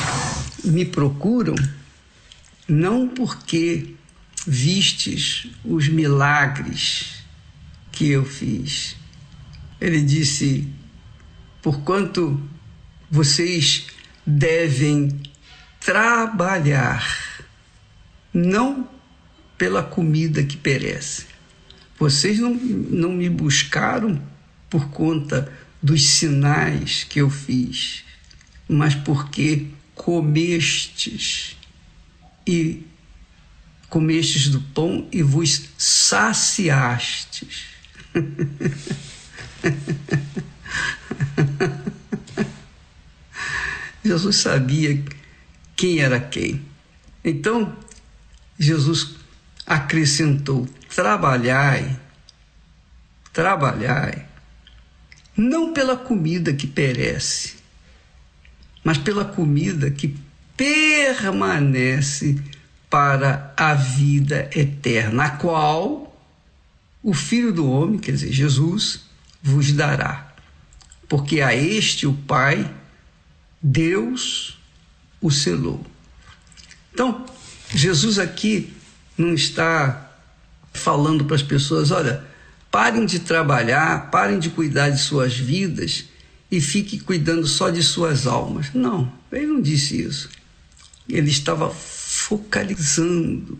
me procuram não porque vistes os milagres que eu fiz. Ele disse: Porquanto vocês devem trabalhar, não pela comida que perece. Vocês não, não me buscaram por conta dos sinais que eu fiz, mas porque comestes e comestes do pão e vos saciastes. Jesus sabia quem era quem. Então, Jesus acrescentou: trabalhai, trabalhai, não pela comida que perece, mas pela comida que permanece para a vida eterna, a qual o Filho do Homem, quer dizer, Jesus, vos dará. Porque a este o Pai, Deus, o selou. Então, Jesus aqui não está falando para as pessoas: olha, parem de trabalhar, parem de cuidar de suas vidas e fiquem cuidando só de suas almas. Não, ele não disse isso. Ele estava focalizando,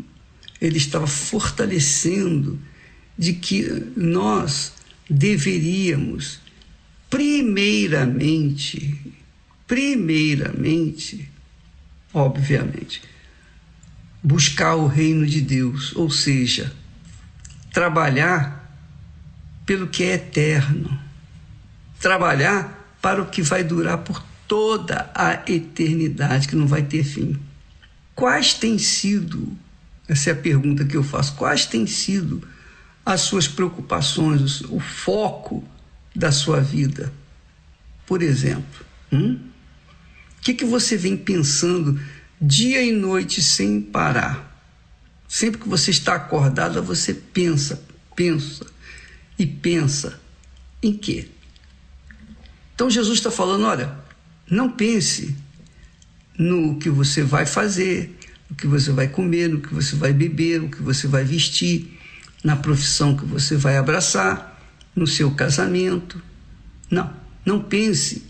ele estava fortalecendo de que nós deveríamos, primeiramente, primeiramente, obviamente, buscar o reino de Deus, ou seja, trabalhar pelo que é eterno, trabalhar para o que vai durar por toda a eternidade, que não vai ter fim. Quais têm sido, essa é a pergunta que eu faço, quais têm sido as suas preocupações, o foco da sua vida? Por exemplo, hum? o que, que você vem pensando dia e noite sem parar. Sempre que você está acordada, você pensa, pensa e pensa em quê? Então Jesus está falando: olha, não pense no que você vai fazer, no que você vai comer, no que você vai beber, no que você vai vestir, na profissão que você vai abraçar, no seu casamento. Não, não pense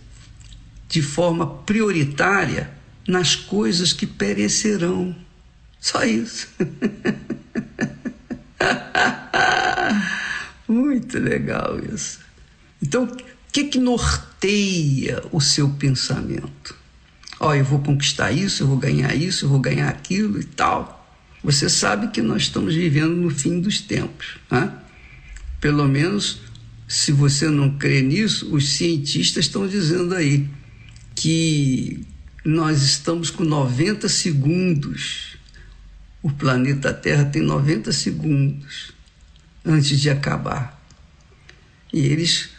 de forma prioritária nas coisas que perecerão. Só isso. Muito legal isso. Então, o que, que norteia o seu pensamento? Ó, oh, eu vou conquistar isso, eu vou ganhar isso, eu vou ganhar aquilo e tal. Você sabe que nós estamos vivendo no fim dos tempos. Né? Pelo menos, se você não crê nisso, os cientistas estão dizendo aí que nós estamos com 90 segundos. O planeta Terra tem 90 segundos antes de acabar. E eles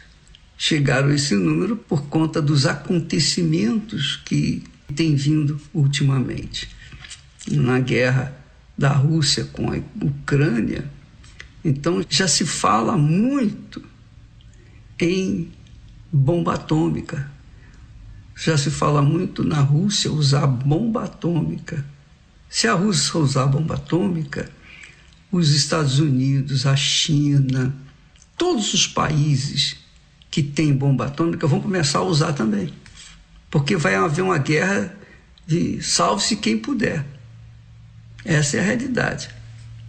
chegaram a esse número por conta dos acontecimentos que têm vindo ultimamente. Na guerra da Rússia com a Ucrânia, então já se fala muito em bomba atômica já se fala muito na Rússia usar bomba atômica. Se a Rússia usar bomba atômica, os Estados Unidos, a China, todos os países que têm bomba atômica vão começar a usar também. Porque vai haver uma guerra de salve-se quem puder. Essa é a realidade.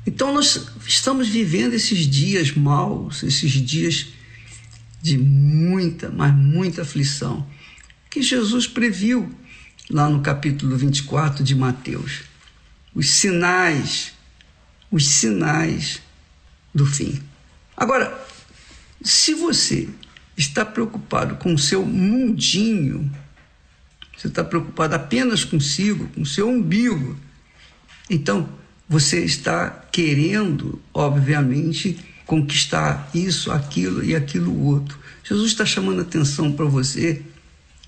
Então nós estamos vivendo esses dias maus, esses dias de muita, mas muita aflição que Jesus previu lá no capítulo 24 de Mateus. Os sinais os sinais do fim. Agora, se você está preocupado com o seu mundinho, você está preocupado apenas consigo, com o seu umbigo, então você está querendo, obviamente, conquistar isso, aquilo e aquilo outro. Jesus está chamando atenção para você,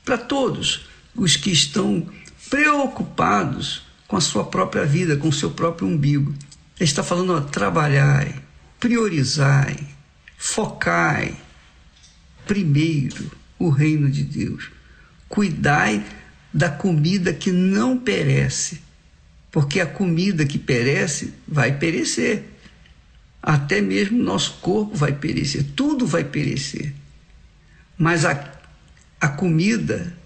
para todos os que estão preocupados com a sua própria vida, com o seu próprio umbigo. Ele está falando, ó, trabalhai, priorizai, focai primeiro o reino de Deus. Cuidai da comida que não perece, porque a comida que perece vai perecer. Até mesmo nosso corpo vai perecer, tudo vai perecer. Mas a, a comida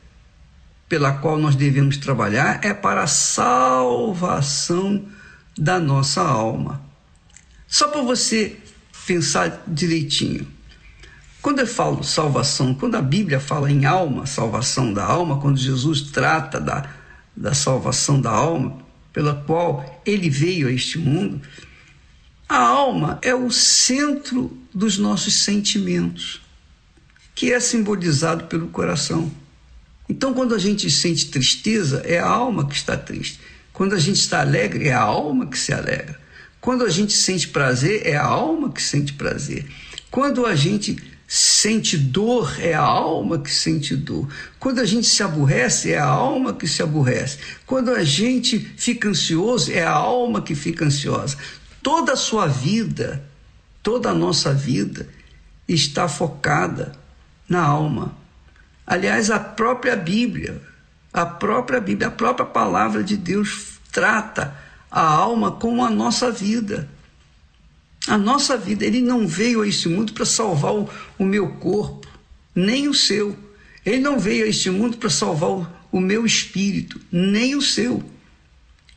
pela qual nós devemos trabalhar é para a salvação da nossa alma. Só para você pensar direitinho. Quando eu falo salvação, quando a Bíblia fala em alma, salvação da alma, quando Jesus trata da, da salvação da alma, pela qual ele veio a este mundo, a alma é o centro dos nossos sentimentos, que é simbolizado pelo coração. Então, quando a gente sente tristeza, é a alma que está triste. Quando a gente está alegre, é a alma que se alegra. Quando a gente sente prazer, é a alma que sente prazer. Quando a gente sente dor, é a alma que sente dor. Quando a gente se aborrece, é a alma que se aborrece. Quando a gente fica ansioso, é a alma que fica ansiosa. Toda a sua vida, toda a nossa vida está focada na alma. Aliás, a própria Bíblia, a própria Bíblia, a própria palavra de Deus trata a alma como a nossa vida. A nossa vida, ele não veio a este mundo para salvar o, o, meu corpo, nem o seu. Ele não veio a este mundo para salvar o, o meu espírito, nem o seu.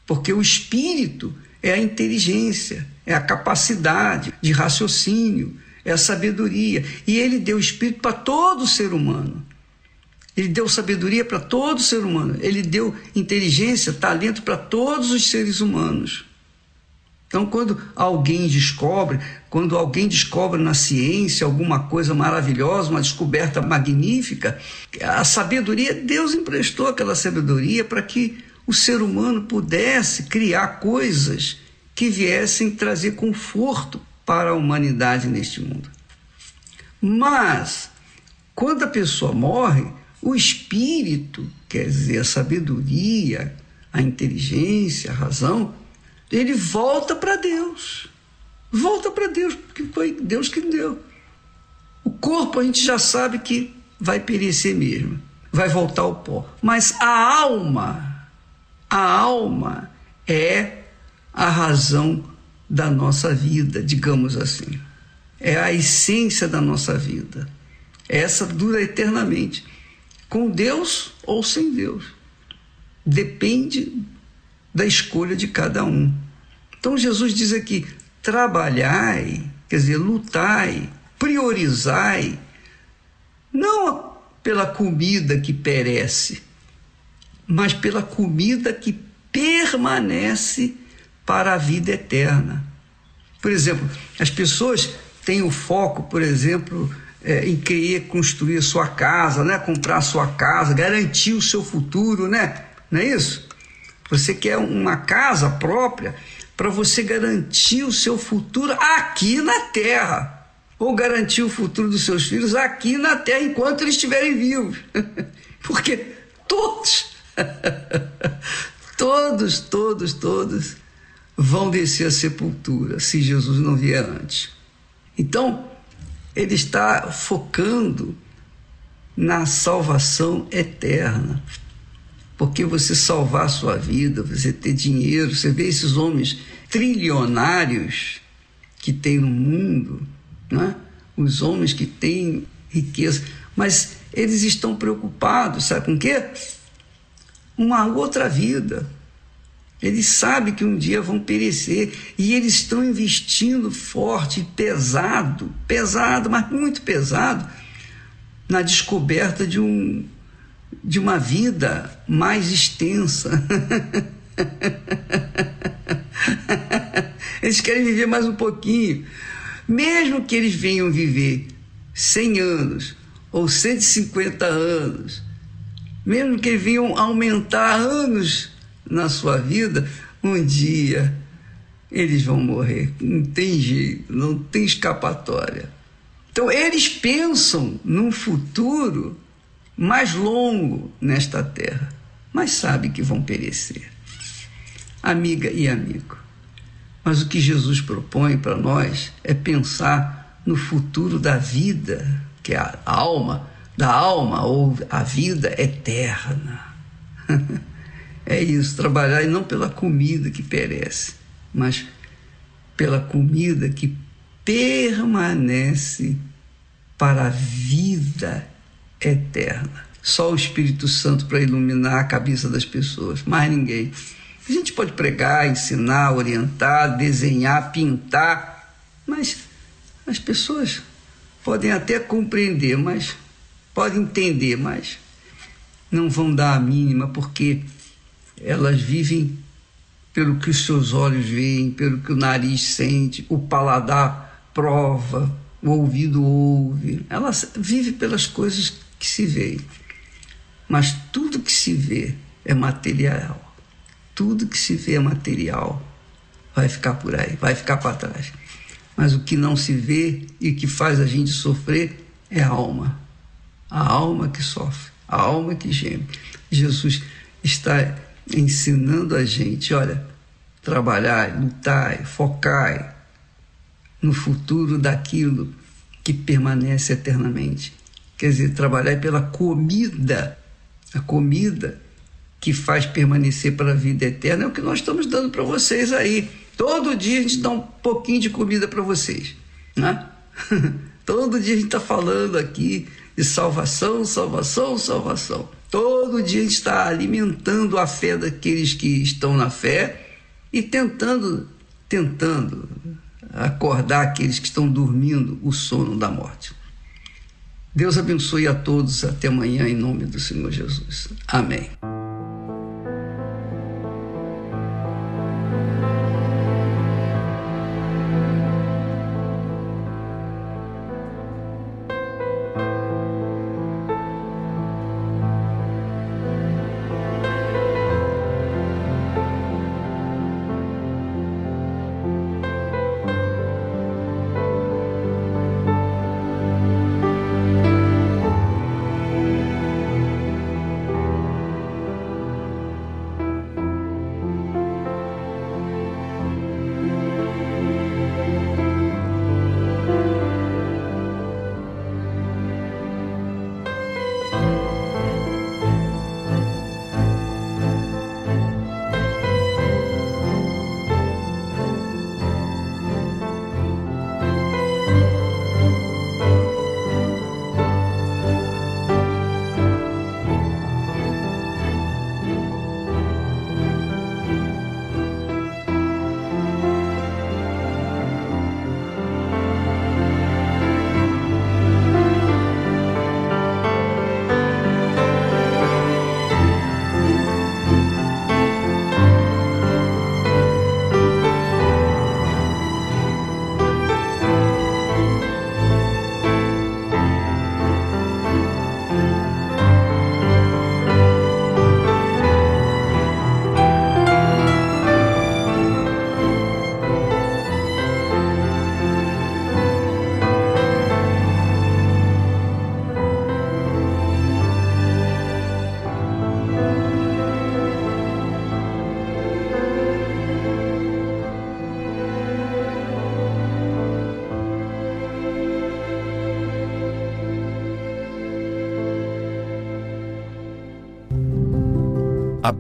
Porque o espírito é a inteligência, é a capacidade de raciocínio, é a sabedoria. E ele deu o espírito para todo ser humano. Ele deu sabedoria para todo ser humano. Ele deu inteligência, talento para todos os seres humanos. Então, quando alguém descobre, quando alguém descobre na ciência alguma coisa maravilhosa, uma descoberta magnífica, a sabedoria, Deus emprestou aquela sabedoria para que o ser humano pudesse criar coisas que viessem trazer conforto para a humanidade neste mundo. Mas, quando a pessoa morre, o espírito, quer dizer, a sabedoria, a inteligência, a razão, ele volta para Deus. Volta para Deus, porque foi Deus que deu. O corpo a gente já sabe que vai perecer mesmo, vai voltar ao pó. Mas a alma, a alma é a razão da nossa vida, digamos assim. É a essência da nossa vida. Essa dura eternamente com Deus ou sem Deus. Depende da escolha de cada um. Então Jesus diz aqui: trabalhai, quer dizer, lutai, priorizai, não pela comida que perece, mas pela comida que permanece para a vida eterna. Por exemplo, as pessoas têm o foco, por exemplo, é, em querer construir sua casa, né? comprar sua casa, garantir o seu futuro, né? Não é isso? Você quer uma casa própria para você garantir o seu futuro aqui na terra. Ou garantir o futuro dos seus filhos aqui na terra enquanto eles estiverem vivos. Porque todos, todos, todos, todos vão descer à sepultura se Jesus não vier antes. Então, ele está focando na salvação eterna. Porque você salvar a sua vida, você ter dinheiro, você vê esses homens trilionários que tem no mundo, né? os homens que têm riqueza, mas eles estão preocupados, sabe com quê? Uma outra vida, eles sabem que um dia vão perecer e eles estão investindo forte, pesado, pesado, mas muito pesado, na descoberta de, um, de uma vida mais extensa. eles querem viver mais um pouquinho. Mesmo que eles venham viver 100 anos ou 150 anos, mesmo que venham aumentar anos na sua vida, um dia eles vão morrer. Não tem jeito, não tem escapatória. Então, eles pensam num futuro mais longo nesta terra, mas sabem que vão perecer. Amiga e amigo, mas o que Jesus propõe para nós é pensar no futuro da vida, que é a alma, da alma ou a vida eterna. é isso, trabalhar e não pela comida que perece, mas pela comida que permanece para a vida eterna. Só o Espírito Santo para iluminar a cabeça das pessoas, mais ninguém. A gente pode pregar, ensinar, orientar, desenhar, pintar, mas as pessoas podem até compreender, mas podem entender, mas não vão dar a mínima porque elas vivem pelo que os seus olhos veem, pelo que o nariz sente, o paladar prova, o ouvido ouve. Ela vive pelas coisas que se veem. Mas tudo que se vê é material tudo que se vê é material vai ficar por aí, vai ficar para trás. Mas o que não se vê e que faz a gente sofrer é a alma. A alma que sofre, a alma que geme. Jesus está ensinando a gente, olha, trabalhar, lutar, focar no futuro daquilo que permanece eternamente. Quer dizer, trabalhar pela comida, a comida que faz permanecer para a vida eterna é o que nós estamos dando para vocês aí. Todo dia a gente dá um pouquinho de comida para vocês. Né? Todo dia a gente está falando aqui de salvação, salvação, salvação. Todo dia a gente está alimentando a fé daqueles que estão na fé e tentando, tentando acordar aqueles que estão dormindo o sono da morte. Deus abençoe a todos. Até amanhã, em nome do Senhor Jesus. Amém.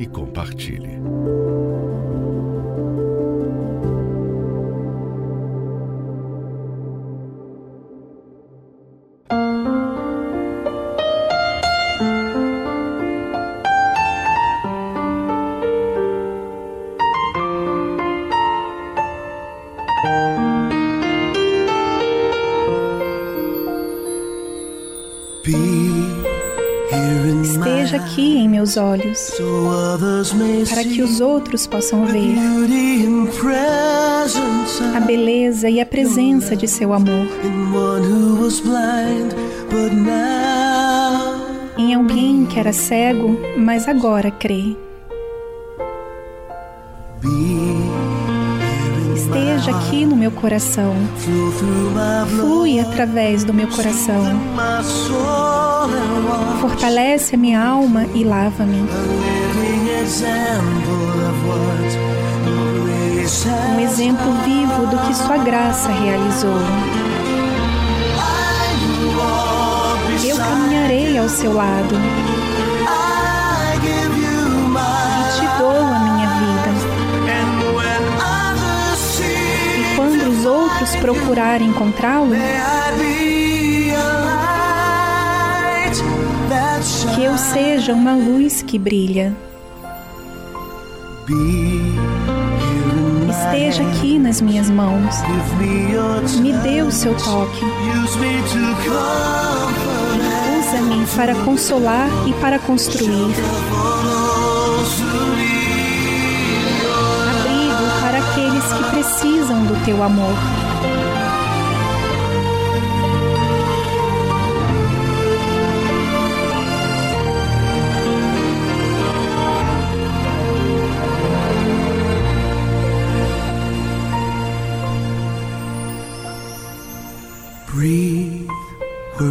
e compartilhe. Meus olhos, para que os outros possam ver a beleza e a presença de seu amor. Em alguém que era cego, mas agora crê. Esteja aqui no meu coração, flui através do meu coração, fortalece a minha alma e lava-me. Um exemplo vivo do que Sua graça realizou. Eu caminharei ao seu lado e te dou a minha vida. E quando os outros procurarem encontrá-lo, que eu seja uma luz que brilha. Esteja aqui nas minhas mãos. Me dê o seu toque. Usa-me para consolar e para construir. Abrigo para aqueles que precisam do teu amor.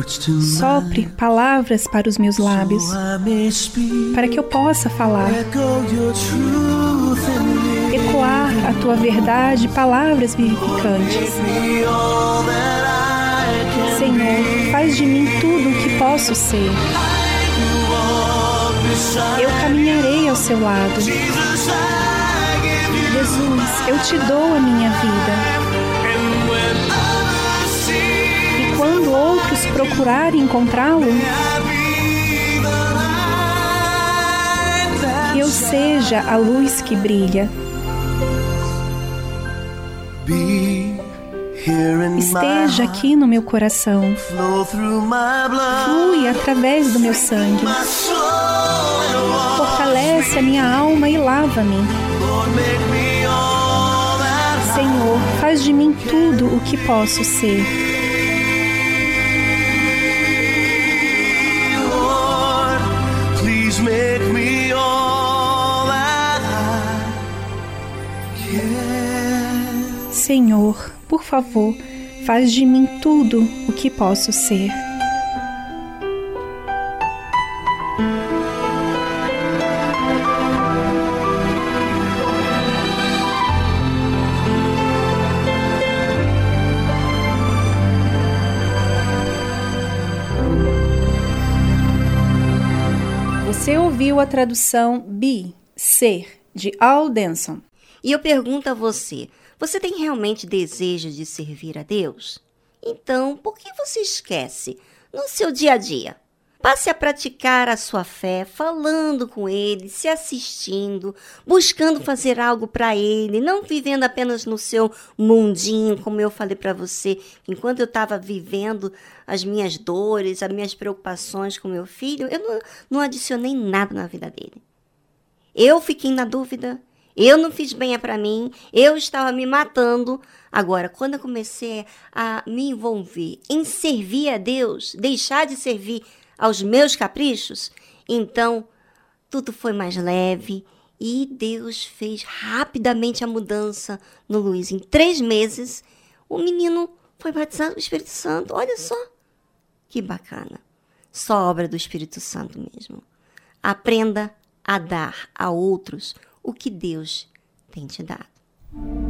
Sopre palavras para os meus lábios, para que eu possa falar. Ecoar a tua verdade, palavras vivificantes. Senhor, faz de mim tudo o que posso ser. Eu caminharei ao seu lado. Jesus, eu te dou a minha vida. quando outros procurarem encontrá-lo, que eu seja a luz que brilha. Esteja aqui no meu coração, flui através do meu sangue, fortalece a minha alma e lava-me. Senhor, faz de mim tudo o que posso ser. Senhor, por favor, faz de mim tudo o que posso ser. Você ouviu a tradução Be, ser, de Al Denson. E eu pergunto a você, você tem realmente desejo de servir a Deus? Então, por que você esquece no seu dia a dia? Passe a praticar a sua fé, falando com ele, se assistindo, buscando fazer algo para ele, não vivendo apenas no seu mundinho, como eu falei para você, enquanto eu estava vivendo as minhas dores, as minhas preocupações com meu filho, eu não, não adicionei nada na vida dele. Eu fiquei na dúvida, eu não fiz bem para mim, eu estava me matando. Agora, quando eu comecei a me envolver em servir a Deus, deixar de servir aos meus caprichos, então tudo foi mais leve e Deus fez rapidamente a mudança no Luiz. Em três meses, o menino foi batizado no Espírito Santo. Olha só que bacana. Só obra do Espírito Santo mesmo. Aprenda a dar a outros o que Deus tem te dado.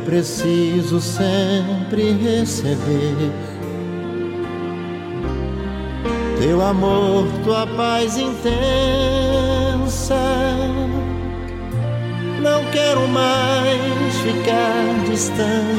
Preciso sempre receber teu amor, tua paz intensa. Não quero mais ficar distante.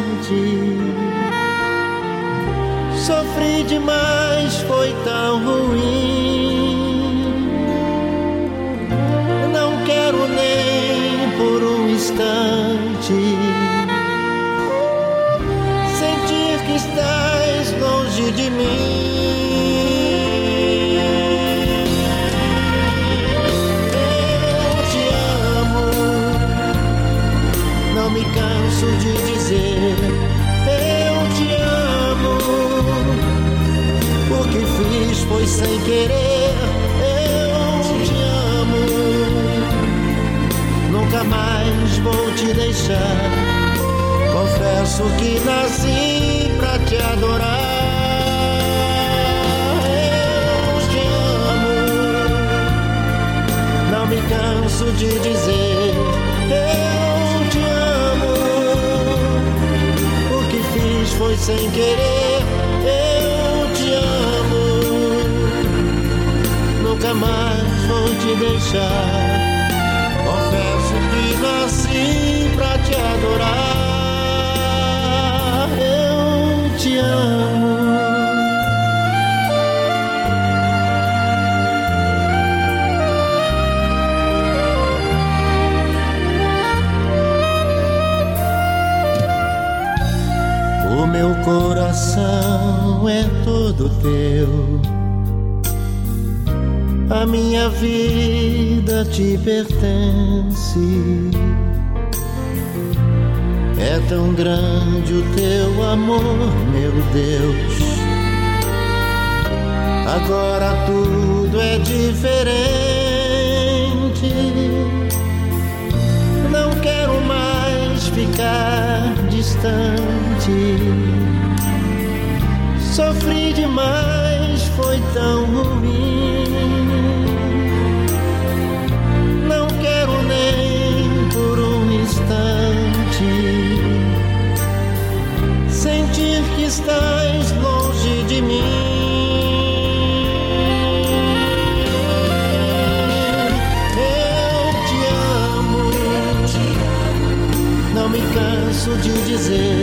Vida te pertence. É tão grande o teu amor, meu Deus. Agora tudo é diferente. Não quero mais ficar distante. Sofri demais, foi tão ruim. Instante sentir que estás longe de mim. Eu te amo, não me canso de dizer.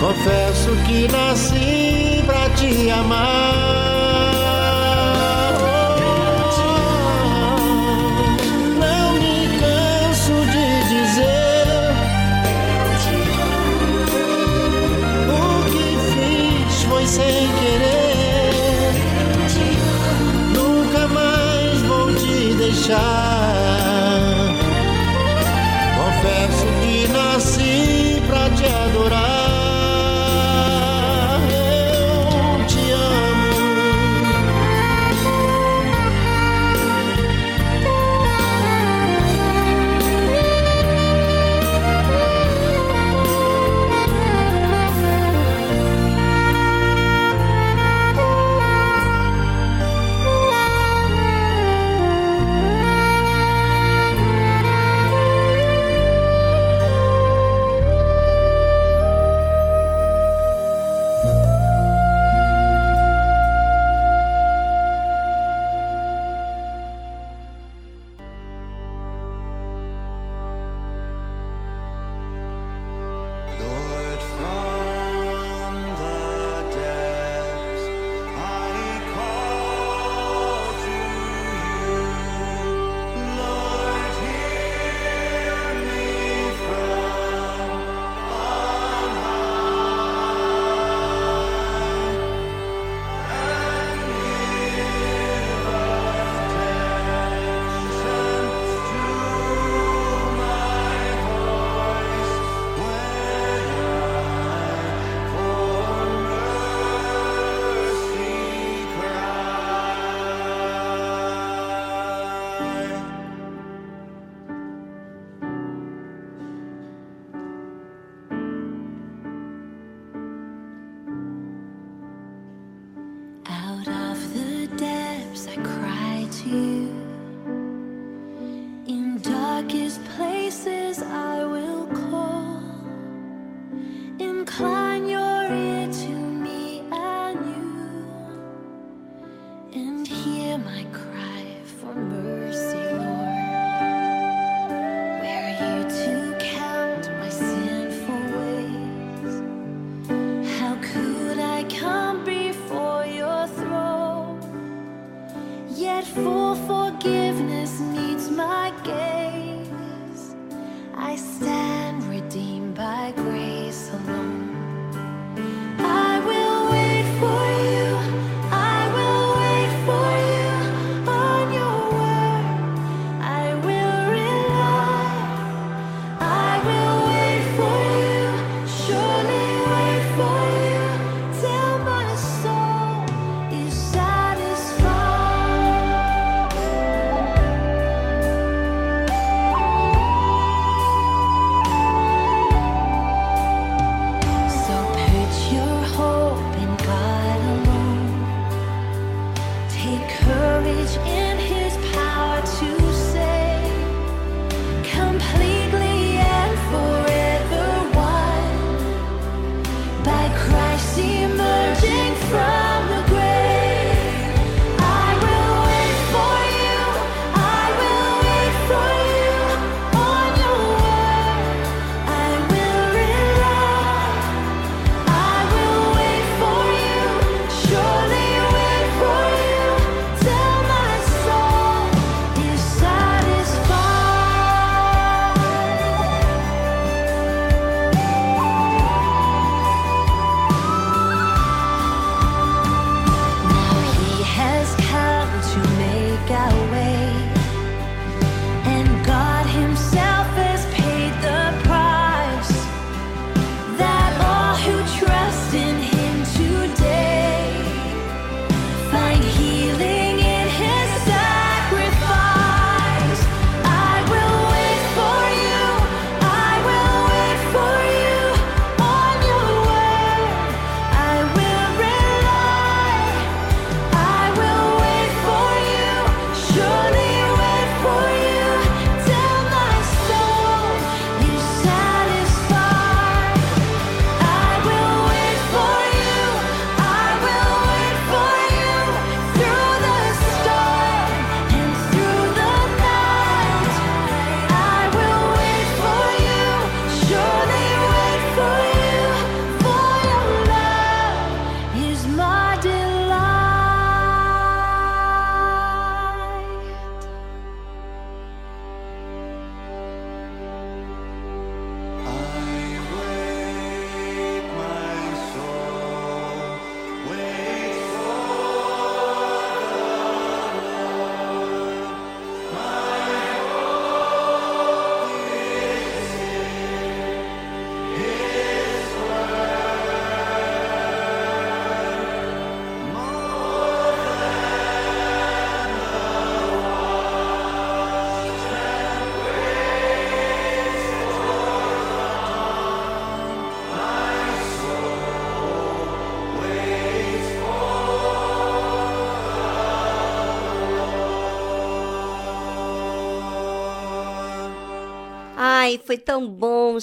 Confesso que nasci pra te amar.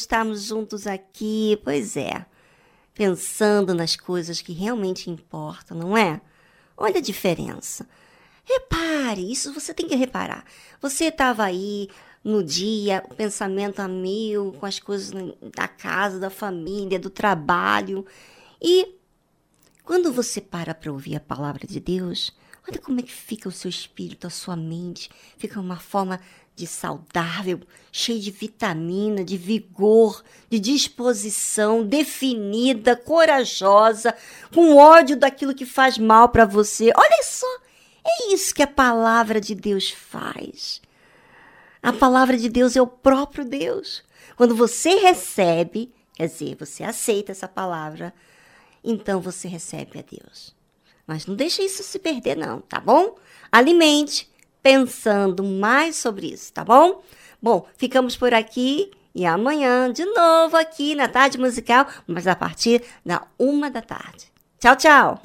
Estarmos juntos aqui. Pois é. Pensando nas coisas que realmente importam, não é? Olha a diferença. Repare, isso você tem que reparar. Você estava aí no dia, o pensamento a mil, com as coisas da casa, da família, do trabalho. E quando você para para ouvir a palavra de Deus, olha como é que fica o seu espírito, a sua mente. Fica uma forma de saudável, cheio de vitamina, de vigor, de disposição, definida, corajosa, com ódio daquilo que faz mal para você. Olha só, é isso que a palavra de Deus faz. A palavra de Deus é o próprio Deus. Quando você recebe, quer dizer, você aceita essa palavra, então você recebe a Deus. Mas não deixe isso se perder, não, tá bom? Alimente, pensando mais sobre isso, tá bom? Bom, ficamos por aqui e amanhã de novo aqui na Tarde Musical, mas a partir da uma da tarde. Tchau, tchau!